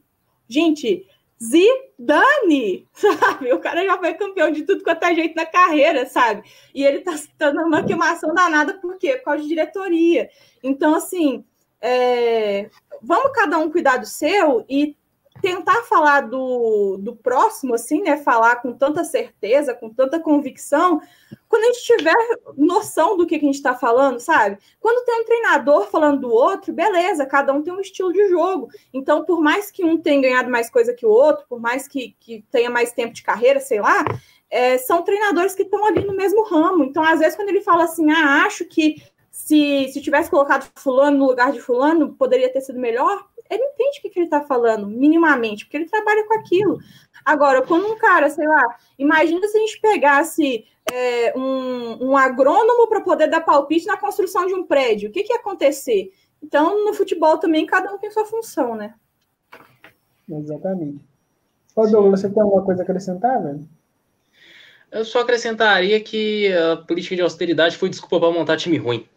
Gente, Zidane, sabe? O cara já foi campeão de tudo quanto é jeito na carreira, sabe? E ele tá, tá numa queimação danada, por quê? Por causa de diretoria. Então, assim, é, vamos cada um cuidar do seu e tentar falar do, do próximo, assim, né? Falar com tanta certeza, com tanta convicção, quando a gente tiver noção do que, que a gente está falando, sabe? Quando tem um treinador falando do outro, beleza, cada um tem um estilo de jogo. Então, por mais que um tenha ganhado mais coisa que o outro, por mais que, que tenha mais tempo de carreira, sei lá, é, são treinadores que estão ali no mesmo ramo. Então, às vezes, quando ele fala assim, ah, acho que se, se tivesse colocado fulano no lugar de fulano, poderia ter sido melhor, ele entende o que, que ele está falando, minimamente, porque ele trabalha com aquilo. Agora, quando um cara, sei lá, imagina se a gente pegasse é, um, um agrônomo para poder dar palpite na construção de um prédio, o que, que ia acontecer? Então, no futebol também, cada um tem sua função, né? Exatamente. Ô, Douglas, você tem alguma coisa a acrescentar, velho? Eu só acrescentaria que a política de austeridade foi desculpa para montar time ruim.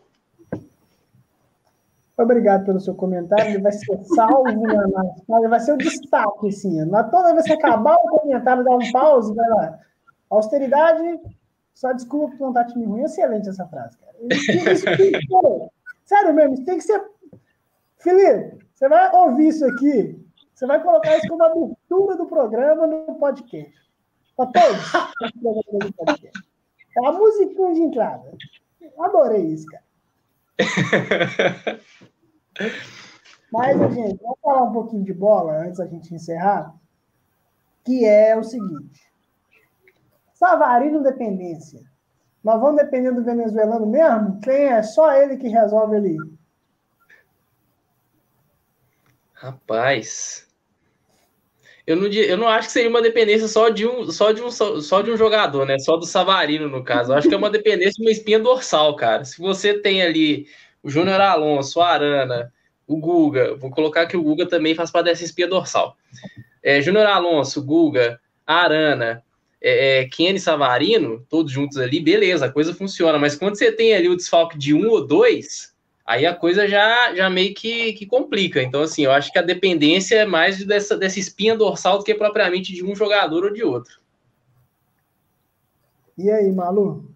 Obrigado pelo seu comentário. Ele vai ser salvo na, na vai ser o destaque, assim. Na, toda vez que acabar o comentário, dá um pause, vai lá. Austeridade, só desculpa por não estar time ruim. Excelente essa frase, cara. Isso, isso ser, sério mesmo, isso tem que ser. Felipe, você vai ouvir isso aqui, você vai colocar isso como abertura do programa no podcast. Para todos. É a musiquinha de entrada. Adorei isso, cara. Mas, gente, vamos falar um pouquinho de bola antes da gente encerrar, que é o seguinte. Savarino dependência. Nós vamos depender do venezuelano mesmo? Quem é só ele que resolve ali? Rapaz, eu não, eu não acho que seria uma dependência só de um, só de um, só de um jogador, né? Só do Savarino, no caso. Eu acho que é uma dependência de uma espinha dorsal, cara. Se você tem ali o Júnior Alonso, o Arana, o Guga, vou colocar que o Guga também faz parte dessa espinha dorsal. É, Júnior Alonso, Guga, Arana, é, é, Kenny Savarino, todos juntos ali, beleza, a coisa funciona. Mas quando você tem ali o desfalque de um ou dois, aí a coisa já, já meio que, que complica. Então, assim, eu acho que a dependência é mais dessa, dessa espinha dorsal do que propriamente de um jogador ou de outro. E aí, Malu?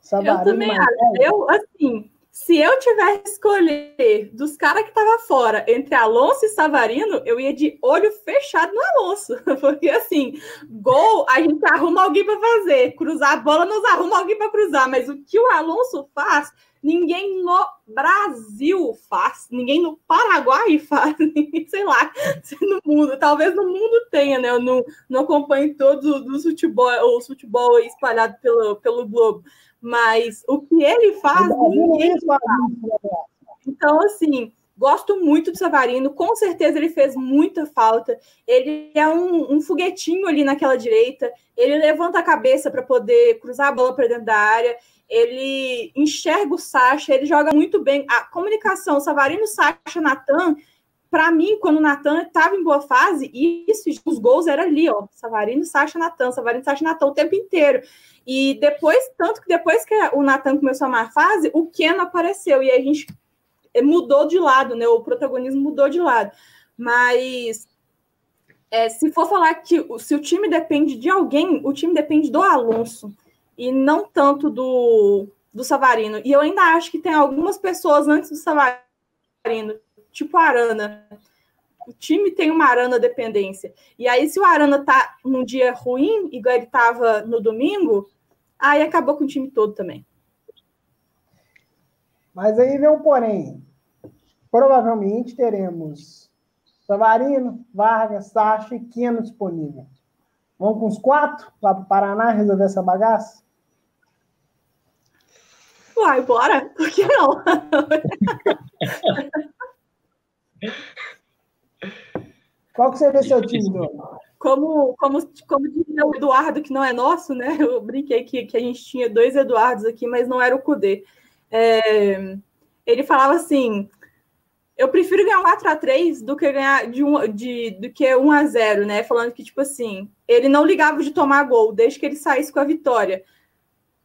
Sabarino, eu também acho. Eu, assim, se eu tivesse que escolher dos caras que estavam fora entre Alonso e Savarino, eu ia de olho fechado no Alonso. Porque, assim, gol, a gente arruma alguém para fazer. Cruzar a bola, nos arruma alguém para cruzar. Mas o que o Alonso faz ninguém no Brasil faz, ninguém no Paraguai faz, sei lá, no mundo, talvez no mundo tenha, né? Eu não, não acompanho todos os futebol, o futebol espalhado pelo, pelo globo, mas o que ele faz, ninguém faz. Então, assim, Gosto muito do Savarino, com certeza ele fez muita falta. Ele é um, um foguetinho ali naquela direita, ele levanta a cabeça para poder cruzar a bola para dentro da área ele enxerga o Sacha, ele joga muito bem. A comunicação, Savarino, Sacha, Natan, para mim, quando o Natan estava em boa fase, isso, os gols era ali, ó. Savarino, Sacha, Natan, Savarino, Sacha, Natan o tempo inteiro. E depois, tanto que depois que o Natan começou a amar fase, o Keno apareceu e a gente mudou de lado, né? O protagonismo mudou de lado. Mas é, se for falar que se o time depende de alguém, o time depende do Alonso. E não tanto do, do Savarino. E eu ainda acho que tem algumas pessoas antes do Savarino, tipo Arana. O time tem uma Arana dependência. E aí, se o Arana tá num dia ruim, igual ele tava no domingo, aí acabou com o time todo também. Mas aí vem um porém. Provavelmente teremos Savarino, Vargas, Sacha e Keno disponível. Vamos com os quatro lá para o Paraná resolver essa bagaça? Uai, bora? Por que não? Qual que seria seu time, Dona? Como, como, como dizia o Eduardo, que não é nosso, né? Eu brinquei que, que a gente tinha dois Eduardos aqui, mas não era o Cudê. É, ele falava assim: eu prefiro ganhar 4 a 3 do que ganhar de um, de, do que 1 a 0 né? Falando que, tipo assim, ele não ligava de tomar gol desde que ele saísse com a vitória.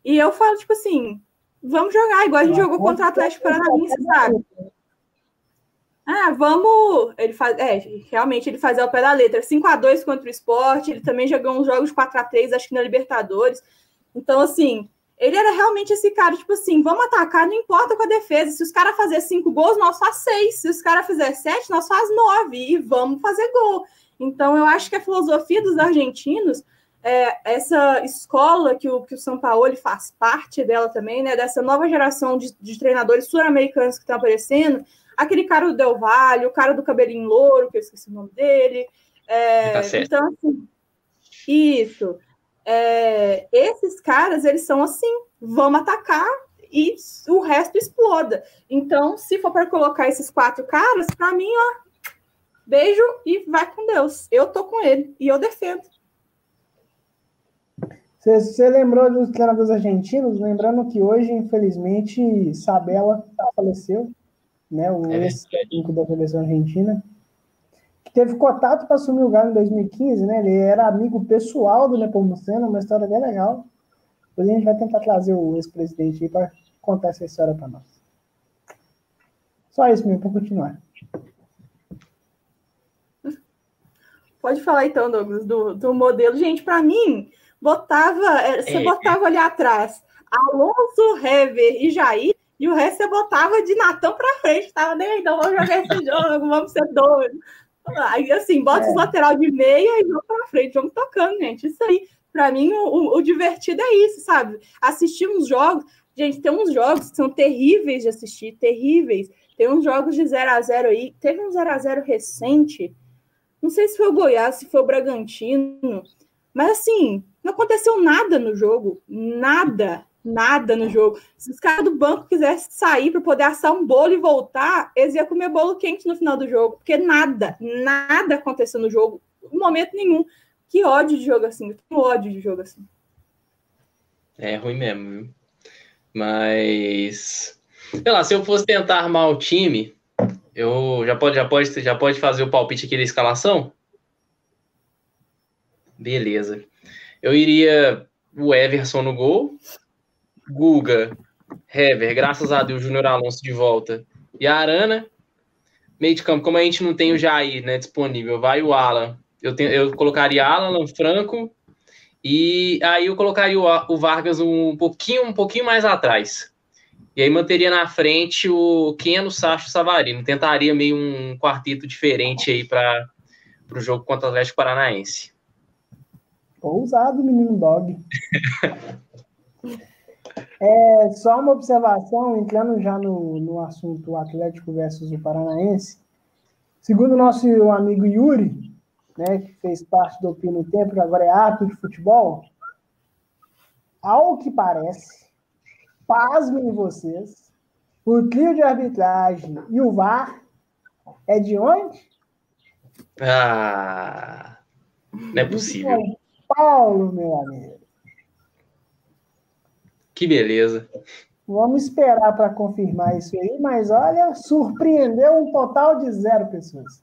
E eu falo, tipo assim, vamos jogar, igual a gente jogou contra o Atlético Paranaense, sabe? Ah, vamos. Ele faz. É, realmente ele fazia o pé da letra. 5 a 2 contra o esporte. Ele também jogou uns jogos 4 a 3 acho que na Libertadores. Então, assim, ele era realmente esse cara, tipo assim, vamos atacar, não importa com a defesa. Se os caras fazerem cinco gols, nós faz seis. Se os caras fizerem sete, nós faz nove. E vamos fazer gol. Então, eu acho que a filosofia dos argentinos, é, essa escola que o, que o São Paulo faz parte dela também, né? Dessa nova geração de, de treinadores sul-americanos que estão aparecendo. Aquele cara do Del Valle, o cara do cabelinho louro, que eu esqueci o nome dele. É, tá então, assim, isso é, esses caras, eles são assim, vamos atacar e o resto exploda. Então, se for para colocar esses quatro caras, para mim, ó, beijo e vai com Deus. Eu tô com ele e eu defendo. Você, você lembrou dos treinadores argentinos? Lembrando que hoje, infelizmente, Sabela faleceu, né? O é ex-técnico da seleção argentina que teve contato para assumir o Galo em 2015, né? Ele era amigo pessoal do Nepomuceno, uma história bem legal. Depois a gente vai tentar trazer o ex-presidente aí para contar essa história para nós. Só isso mesmo, para continuar. Pode falar então, Douglas, do, do modelo. Gente, para mim, botava, é, você é. botava ali atrás Alonso, Hever e Jair, e o resto você botava de Natão para frente, tava nem aí, então vamos jogar esse jogo, vamos ser doidos. Aí, assim, bota é. os lateral de meia e vamos pra frente, vamos tocando, gente. Isso aí, para mim, o, o, divertido é isso, sabe? Assistir uns jogos. Gente, tem uns jogos que são terríveis de assistir, terríveis. Tem uns jogos de 0 a 0 aí. Teve um 0 a 0 recente. Não sei se foi o Goiás, se foi o Bragantino. Mas, assim, não aconteceu nada no jogo. Nada nada no jogo. Se os caras do banco quisessem sair para poder assar um bolo e voltar, eles iam comer bolo quente no final do jogo, porque nada, nada aconteceu no jogo, em momento nenhum. Que ódio de jogo assim, que ódio de jogo assim. É ruim mesmo, viu? Mas, sei lá, se eu fosse tentar armar o time, eu já pode, já pode, já pode fazer o palpite aqui da escalação? Beleza. Eu iria o Everson no gol, Guga, Hever, graças a Deus, Júnior Alonso de volta. E a Arana, meio de campo, como a gente não tem o Jair né, disponível, vai o Alan. Eu, tenho, eu colocaria Alan Franco e aí eu colocaria o, o Vargas um pouquinho, um pouquinho mais atrás. E aí manteria na frente o Keno, Sacho Savarino. Tentaria meio um quarteto diferente aí para o jogo contra o Atlético Paranaense. Ousado, menino dog. É, só uma observação, entrando já no, no assunto Atlético versus o Paranaense. Segundo o nosso amigo Yuri, né, que fez parte do Pino Tempo, que agora é ato de futebol, ao que parece, pasmem vocês, o trio de arbitragem e o VAR é de onde? Ah, não é possível. Paulo, meu amigo. Que beleza. Vamos esperar para confirmar isso aí, mas olha, surpreendeu um total de zero pessoas.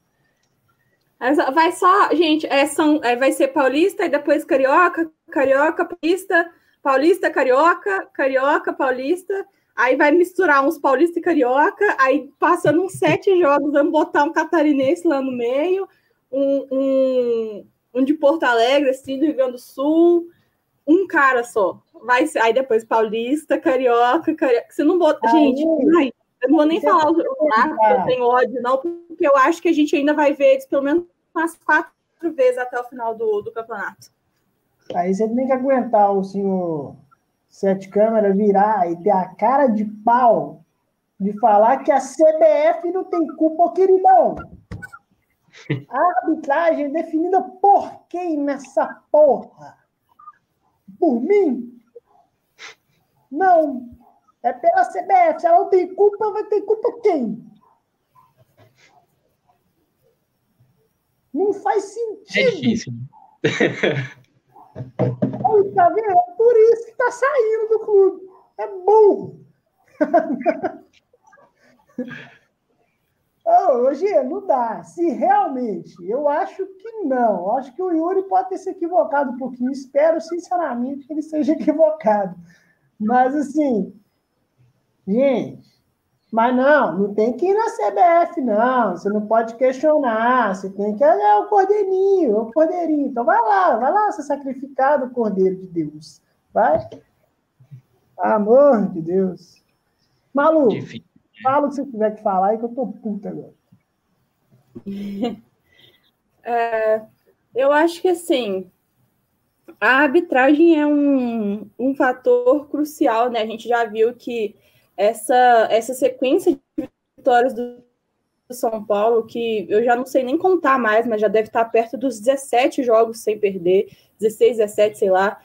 Vai só, gente, é, são, é, vai ser paulista e depois carioca, carioca, paulista, paulista, carioca, carioca, paulista. Aí vai misturar uns paulista e carioca, aí passando uns sete jogos, vamos botar um catarinense lá no meio, um, um, um de Porto Alegre, assim, do Rio Grande do Sul, um cara só. Vai ser, aí depois Paulista, Carioca, Carioca. Você não bota. Gente, ai, eu não vou nem falar o lá, porque eu tenho ódio, não, porque eu acho que a gente ainda vai ver eles pelo menos umas quatro vezes até o final do, do campeonato. Aí você tem que aguentar o senhor Sete Câmara virar e ter a cara de pau de falar que a CBF não tem culpa, queridão. A arbitragem é definida por quem nessa porra? Por mim? Não. É pela CBF. Se ela não tem culpa, vai ter culpa quem? Não faz sentido. É difícil. Aí, tá vendo? É por isso que tá saindo do clube. É burro. Oh, hoje não dá. Se realmente, eu acho que não. Acho que o Yuri pode ter se equivocado um pouquinho. Espero, sinceramente, que ele seja equivocado. Mas, assim, gente, mas não, não tem que ir na CBF, não. Você não pode questionar. Você tem que olhar o cordeirinho, o cordeirinho. Então, vai lá, vai lá ser sacrificado, o cordeiro de Deus. Vai. Amor de Deus. Malu, Difícil. Fala o que você tiver que falar aí, que eu tô puta agora. É, eu acho que assim, a arbitragem é um, um fator crucial, né? A gente já viu que essa, essa sequência de vitórias do São Paulo, que eu já não sei nem contar mais, mas já deve estar perto dos 17 jogos sem perder, 16, 17, sei lá.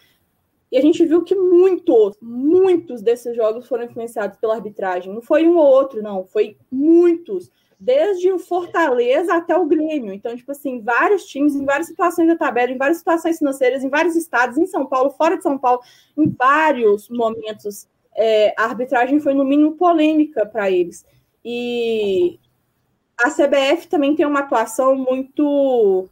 E a gente viu que muitos, muitos desses jogos foram influenciados pela arbitragem. Não foi um ou outro, não, foi muitos. Desde o Fortaleza até o Grêmio. Então, tipo assim, vários times, em várias situações da tabela, em várias situações financeiras, em vários estados, em São Paulo, fora de São Paulo, em vários momentos, é, a arbitragem foi, no mínimo, polêmica para eles. E a CBF também tem uma atuação muito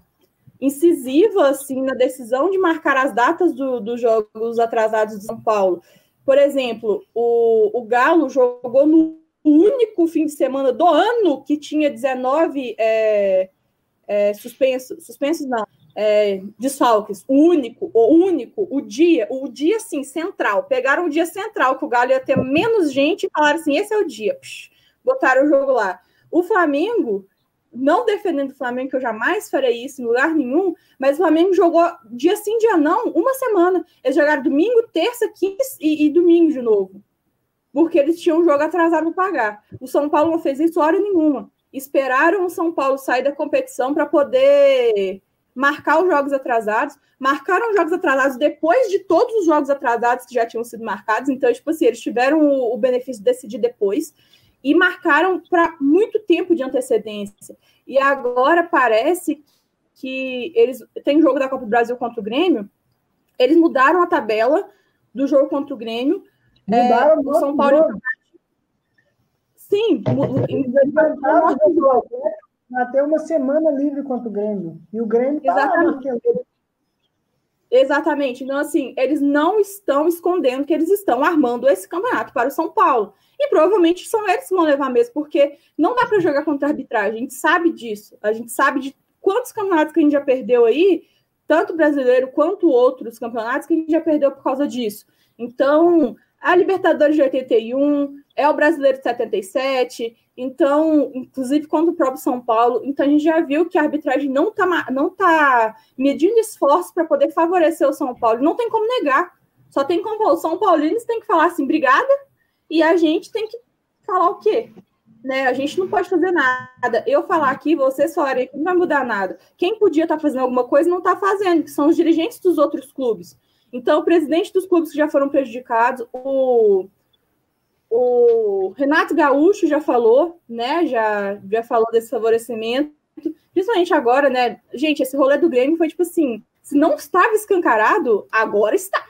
incisiva assim na decisão de marcar as datas do, dos jogos atrasados de São Paulo. Por exemplo, o, o Galo jogou no único fim de semana do ano que tinha 19 é, é, suspensos, suspensos não, é, desfalques, o único, o único, o dia, o dia assim, central. Pegaram o dia central, que o Galo ia ter menos gente e falaram assim: esse é o dia. Psh, botaram o jogo lá. O Flamengo não defendendo o Flamengo, que eu jamais farei isso em lugar nenhum, mas o Flamengo jogou dia sim, dia não, uma semana. Eles jogaram domingo, terça, quinta e, e domingo de novo. Porque eles tinham um jogo atrasado para pagar. O São Paulo não fez isso hora nenhuma. Esperaram o São Paulo sair da competição para poder marcar os jogos atrasados. Marcaram os jogos atrasados depois de todos os jogos atrasados que já tinham sido marcados. Então, tipo assim, eles tiveram o, o benefício de decidir depois e marcaram para muito tempo de antecedência. E agora parece que eles tem jogo da Copa do Brasil contra o Grêmio, eles mudaram a tabela do jogo contra o Grêmio. Mudaram é, o São Paulo. Jogo. Sim, até uma semana livre contra o Grêmio. E o Grêmio tá Exatamente. Exatamente. Então, assim, eles não estão escondendo que eles estão armando esse campeonato para o São Paulo. E provavelmente são eles que vão levar mesmo, porque não dá para jogar contra a arbitragem. A gente sabe disso. A gente sabe de quantos campeonatos que a gente já perdeu aí, tanto brasileiro quanto outros campeonatos que a gente já perdeu por causa disso. Então, a Libertadores de 81, é o Brasileiro de 77, então, inclusive contra o próprio São Paulo. Então, a gente já viu que a arbitragem não está não tá medindo esforço para poder favorecer o São Paulo. Não tem como negar. Só tem como o São Paulinos tem que falar assim, obrigada, e a gente tem que falar o quê? Né? A gente não pode fazer nada. Eu falar aqui, vocês falarem que não vai mudar nada. Quem podia estar tá fazendo alguma coisa não está fazendo, que são os dirigentes dos outros clubes. Então, o presidente dos clubes que já foram prejudicados, o, o Renato Gaúcho já falou, né? Já, já falou desse favorecimento, principalmente agora, né? Gente, esse rolê do Grêmio foi tipo assim: se não estava escancarado, agora está.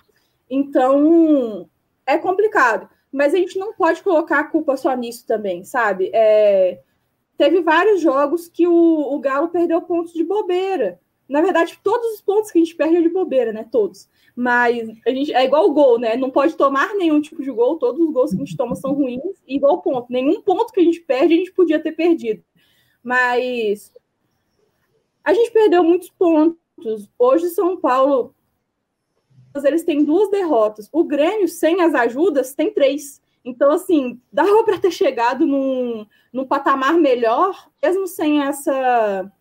Então, é complicado mas a gente não pode colocar a culpa só nisso também, sabe? É, teve vários jogos que o, o Galo perdeu pontos de bobeira. Na verdade, todos os pontos que a gente perde é de bobeira, né? Todos. Mas a gente é igual o gol, né? Não pode tomar nenhum tipo de gol, todos os gols que a gente toma são ruins, igual ponto. Nenhum ponto que a gente perde, a gente podia ter perdido. Mas a gente perdeu muitos pontos. Hoje São Paulo eles têm duas derrotas. O Grêmio, sem as ajudas, tem três. Então, assim, dava para ter chegado num, num patamar melhor, mesmo sem essa.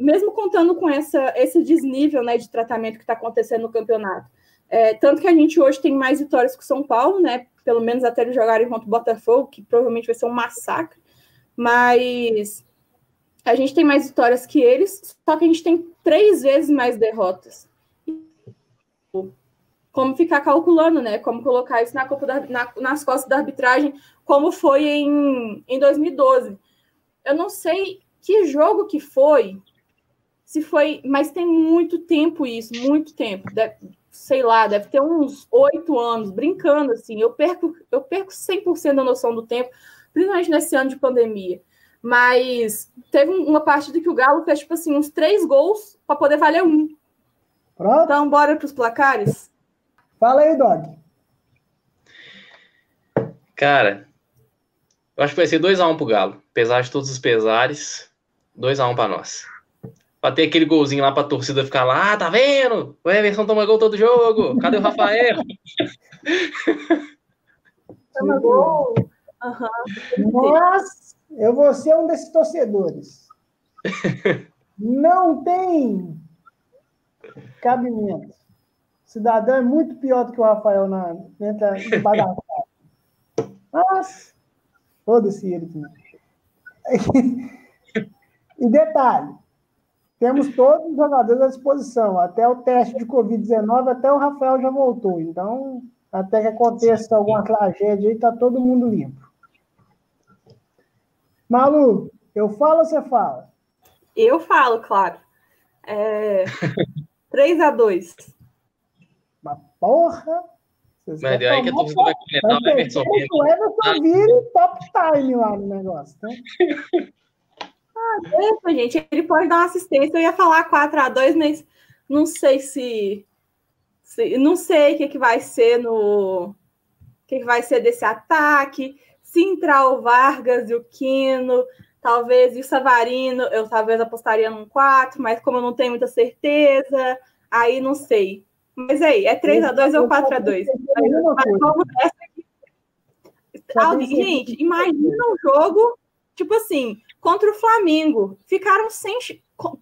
Mesmo contando com essa, esse desnível né, de tratamento que está acontecendo no campeonato. É, tanto que a gente hoje tem mais vitórias que o São Paulo, né? Pelo menos até eles jogarem contra o Botafogo, que provavelmente vai ser um massacre. Mas a gente tem mais vitórias que eles, só que a gente tem três vezes mais derrotas. Como ficar calculando, né? Como colocar isso na, da, na, nas costas da arbitragem, como foi em, em 2012. Eu não sei que jogo que foi, se foi, mas tem muito tempo isso, muito tempo. Deve, sei lá, deve ter uns oito anos, brincando assim. Eu perco, eu perco 100% da noção do tempo, principalmente nesse ano de pandemia. Mas teve uma partida que o Galo fez, tipo assim, uns três gols para poder valer um. Pronto. Então, bora para os placares? Fala aí, Dog. Cara, eu acho que vai ser 2x1 um pro Galo. Apesar de todos os pesares, 2x1 um para nós. Pra ter aquele golzinho lá pra torcida ficar lá, ah, tá vendo? O Everson toma gol todo jogo. Cadê o Rafael? Toma gol. Uhum. Nossa! Eu vou ser um desses torcedores. Não tem cabimento. O cidadão é muito pior do que o Rafael na, entra Mas, foda-se ele também. E detalhe, temos todos os jogadores à disposição. Até o teste de Covid-19, até o Rafael já voltou. Então, até que aconteça alguma tragédia aí, tá todo mundo limpo. Malu, eu falo ou você fala? Eu falo, claro. É... 3 a 2 Mas porra! Mas aí que a torcida vai comentar o Everson O Everson vira top time lá no negócio, né? Ah, gente. Ele pode dar uma assistência. Eu ia falar 4 a 2 mas não sei se, se não sei o que, que vai ser no o que, que vai ser desse ataque se entrar o Vargas e o Quino, talvez e o Savarino, eu talvez apostaria num 4, mas como eu não tenho muita certeza, aí não sei. Mas aí, é 3 a 2 ou 4 a 2 Mas vamos nessa aqui. Gente, imagina um jogo, tipo assim, contra o Flamengo. Ficaram sem.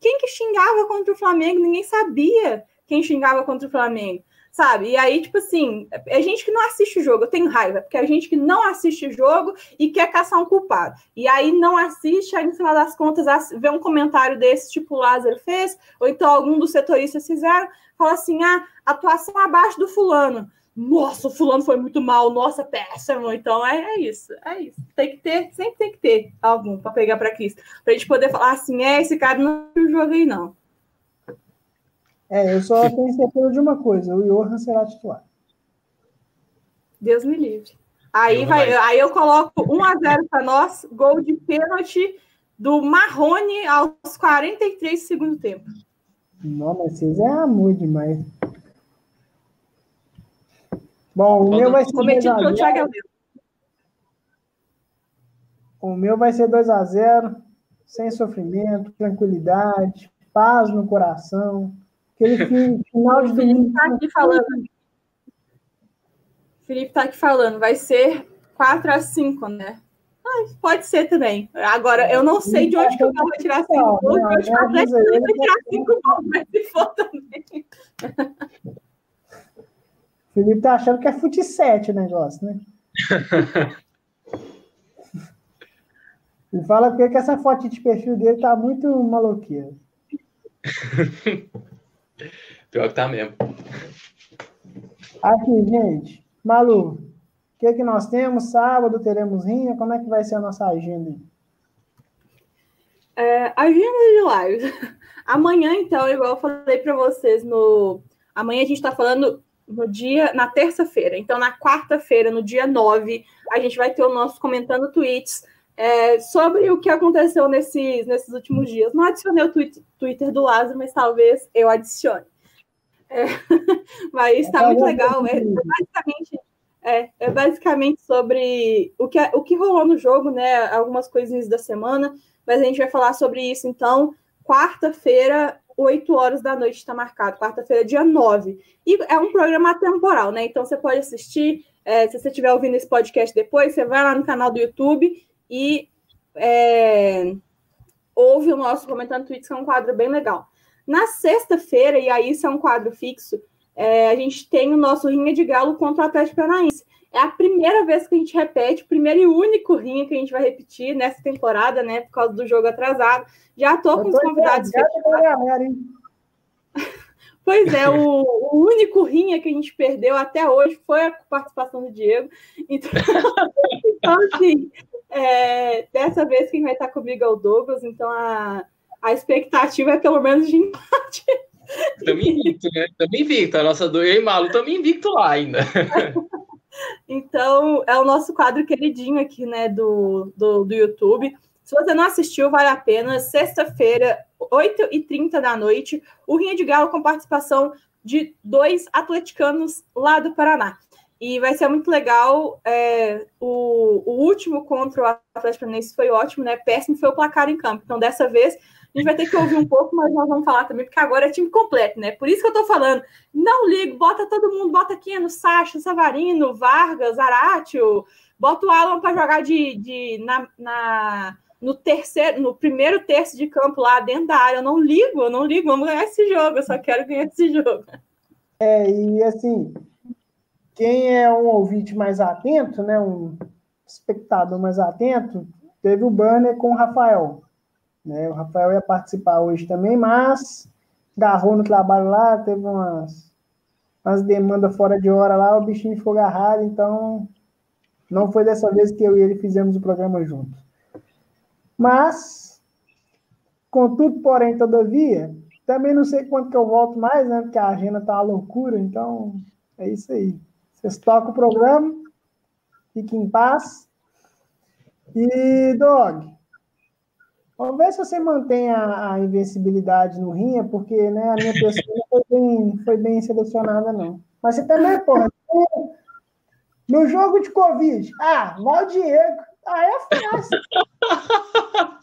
Quem que xingava contra o Flamengo? Ninguém sabia quem xingava contra o Flamengo sabe? E aí, tipo assim, é gente que não assiste o jogo, eu tenho raiva, porque é gente que não assiste o jogo e quer caçar um culpado. E aí não assiste, aí no final das contas vê um comentário desse, tipo o Lázaro fez, ou então algum dos setoristas fizeram, fala assim: ah, atuação abaixo do fulano. Nossa, o fulano foi muito mal, nossa, péssimo. Então é, é isso, é isso. Tem que ter, sempre tem que ter algum para pegar para Cristo. Pra gente poder falar assim, é, esse cara não jogo aí, não. É, eu só tenho certeza de uma coisa: o Johan será titular. Deus me livre. Aí, vai, aí eu coloco 1 a 0 para nós, gol de pênalti do Marrone aos 43 segundo tempo. Não, mas vocês é amor demais. Bom, o meu vai ser 2 a 0. O meu vai ser 2 a 0, sem sofrimento, tranquilidade, paz no coração. Aquele final de Felipe está aqui falando. Felipe está aqui falando, vai ser 4 a 5, né? Ah, pode ser também. Agora, eu não sei de onde que eu vou tirar 5 gols, de onde que o Atlético vai tirar 5 gols, mas se for também. Felipe tá achando que é fute 7 o negócio, né? e fala que essa foto de perfil dele tá muito maluqueira. Pior que tá mesmo. Aqui, gente. Malu, o que, que nós temos? Sábado teremos rinha? Como é que vai ser a nossa agenda? É, agenda de live. Amanhã, então, igual eu falei para vocês, no amanhã a gente está falando no dia, na terça-feira. Então, na quarta-feira, no dia 9, a gente vai ter o nosso comentando tweets é, sobre o que aconteceu nesses, nesses últimos dias. Não adicionei o tweet, Twitter do Lázaro, mas talvez eu adicione. É, mas está muito legal. É, é, basicamente, é, é basicamente sobre o que, o que rolou no jogo, né? Algumas coisinhas da semana, mas a gente vai falar sobre isso então, quarta-feira, 8 horas da noite está marcado, quarta-feira, dia 9. E é um programa atemporal, né? Então você pode assistir, é, se você estiver ouvindo esse podcast depois, você vai lá no canal do YouTube e é, ouve o nosso Comentando Tweets, que é um quadro bem legal. Na sexta-feira, e aí isso é um quadro fixo, é, a gente tem o nosso Rinha de Galo contra o Atlético Paranaense. É a primeira vez que a gente repete, o primeiro e único rinha que a gente vai repetir nessa temporada, né? Por causa do jogo atrasado. Já tô com os convidados. Galera, hein? Pois é, o, o, único rinha que a gente perdeu até hoje foi a participação do Diego. Então, então assim, é, dessa vez quem vai estar comigo é o Douglas, então a, a expectativa é pelo menos de empate. Estamos invicto, né? Estamos invicto. A nossa do eu e Malu estamos invicto lá ainda. Então, é o nosso quadro queridinho aqui, né, do, do, do YouTube. Se você não assistiu, vale a pena. Sexta-feira, 8h30 da noite, o Rinha de Galo com participação de dois atleticanos lá do Paraná. E vai ser muito legal. É, o, o último contra o Atlético Paranaense foi ótimo, né? Péssimo foi o placar em campo. Então, dessa vez, a gente vai ter que ouvir um pouco, mas nós vamos falar também, porque agora é time completo, né? Por isso que eu tô falando. Não ligo, bota todo mundo, bota aqui no Sacha, Savarino, Vargas, Aratio, bota o Alan para jogar de, de na, na, no terceiro, no primeiro terço de campo lá dentro da área. Eu não ligo, eu não ligo, vamos ganhar esse jogo, eu só quero ganhar esse jogo. É, e assim, quem é um ouvinte mais atento, né? Um espectador mais atento, teve o banner com o Rafael. Né? O Rafael ia participar hoje também, mas garrou no trabalho lá, teve umas, umas demandas fora de hora lá, o bichinho ficou agarrado, então não foi dessa vez que eu e ele fizemos o programa juntos. Mas, contudo, porém, todavia, também não sei quanto que eu volto mais, né? Porque a agenda tá uma loucura, então é isso aí. Vocês tocam o programa, fiquem em paz. E, Dog, Vamos ver se você mantém a, invencibilidade no rinha, porque né, a minha pessoa não foi bem, foi bem selecionada, não. Mas você também, porra. No jogo de Covid, ah, o Diego. Ah, é fácil.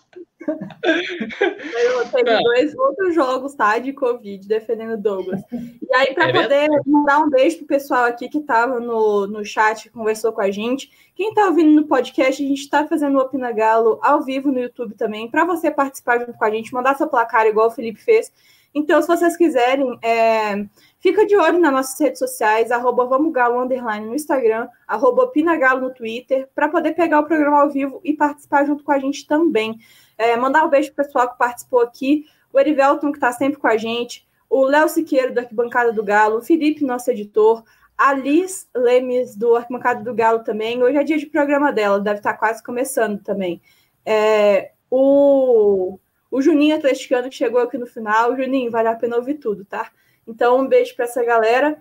Eu teve dois outros jogos, tá? De Covid, defendendo Douglas. E aí, para é poder mandar um beijo pro pessoal aqui que estava no, no chat, conversou com a gente. Quem está ouvindo no podcast, a gente está fazendo o Opina Galo ao vivo no YouTube também, para você participar junto com a gente, mandar seu placar igual o Felipe fez. Então, se vocês quiserem, é, fica de olho nas nossas redes sociais, arroba Vamos Galo Underline no Instagram, arroba Opina Galo no Twitter, para poder pegar o programa ao vivo e participar junto com a gente também. É, mandar um beijo pro pessoal que participou aqui, o Erivelton, que está sempre com a gente, o Léo Siqueiro, do Arquibancada do Galo, o Felipe, nosso editor, a Liz Lemes, do Arquibancada do Galo também. Hoje é dia de programa dela, deve estar tá quase começando também. É, o, o Juninho atleticano que chegou aqui no final. Juninho, vale a pena ouvir tudo, tá? Então, um beijo para essa galera.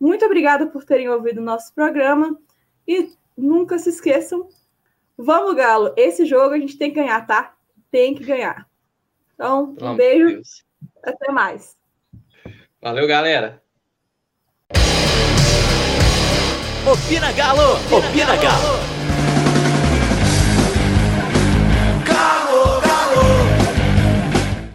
Muito obrigada por terem ouvido o nosso programa. E nunca se esqueçam, vamos, Galo! Esse jogo a gente tem que ganhar, tá? Tem que ganhar. Então, um beijo. Deus. Até mais. Valeu, galera. Opina Galo! Opina, Opina Galo! Galo.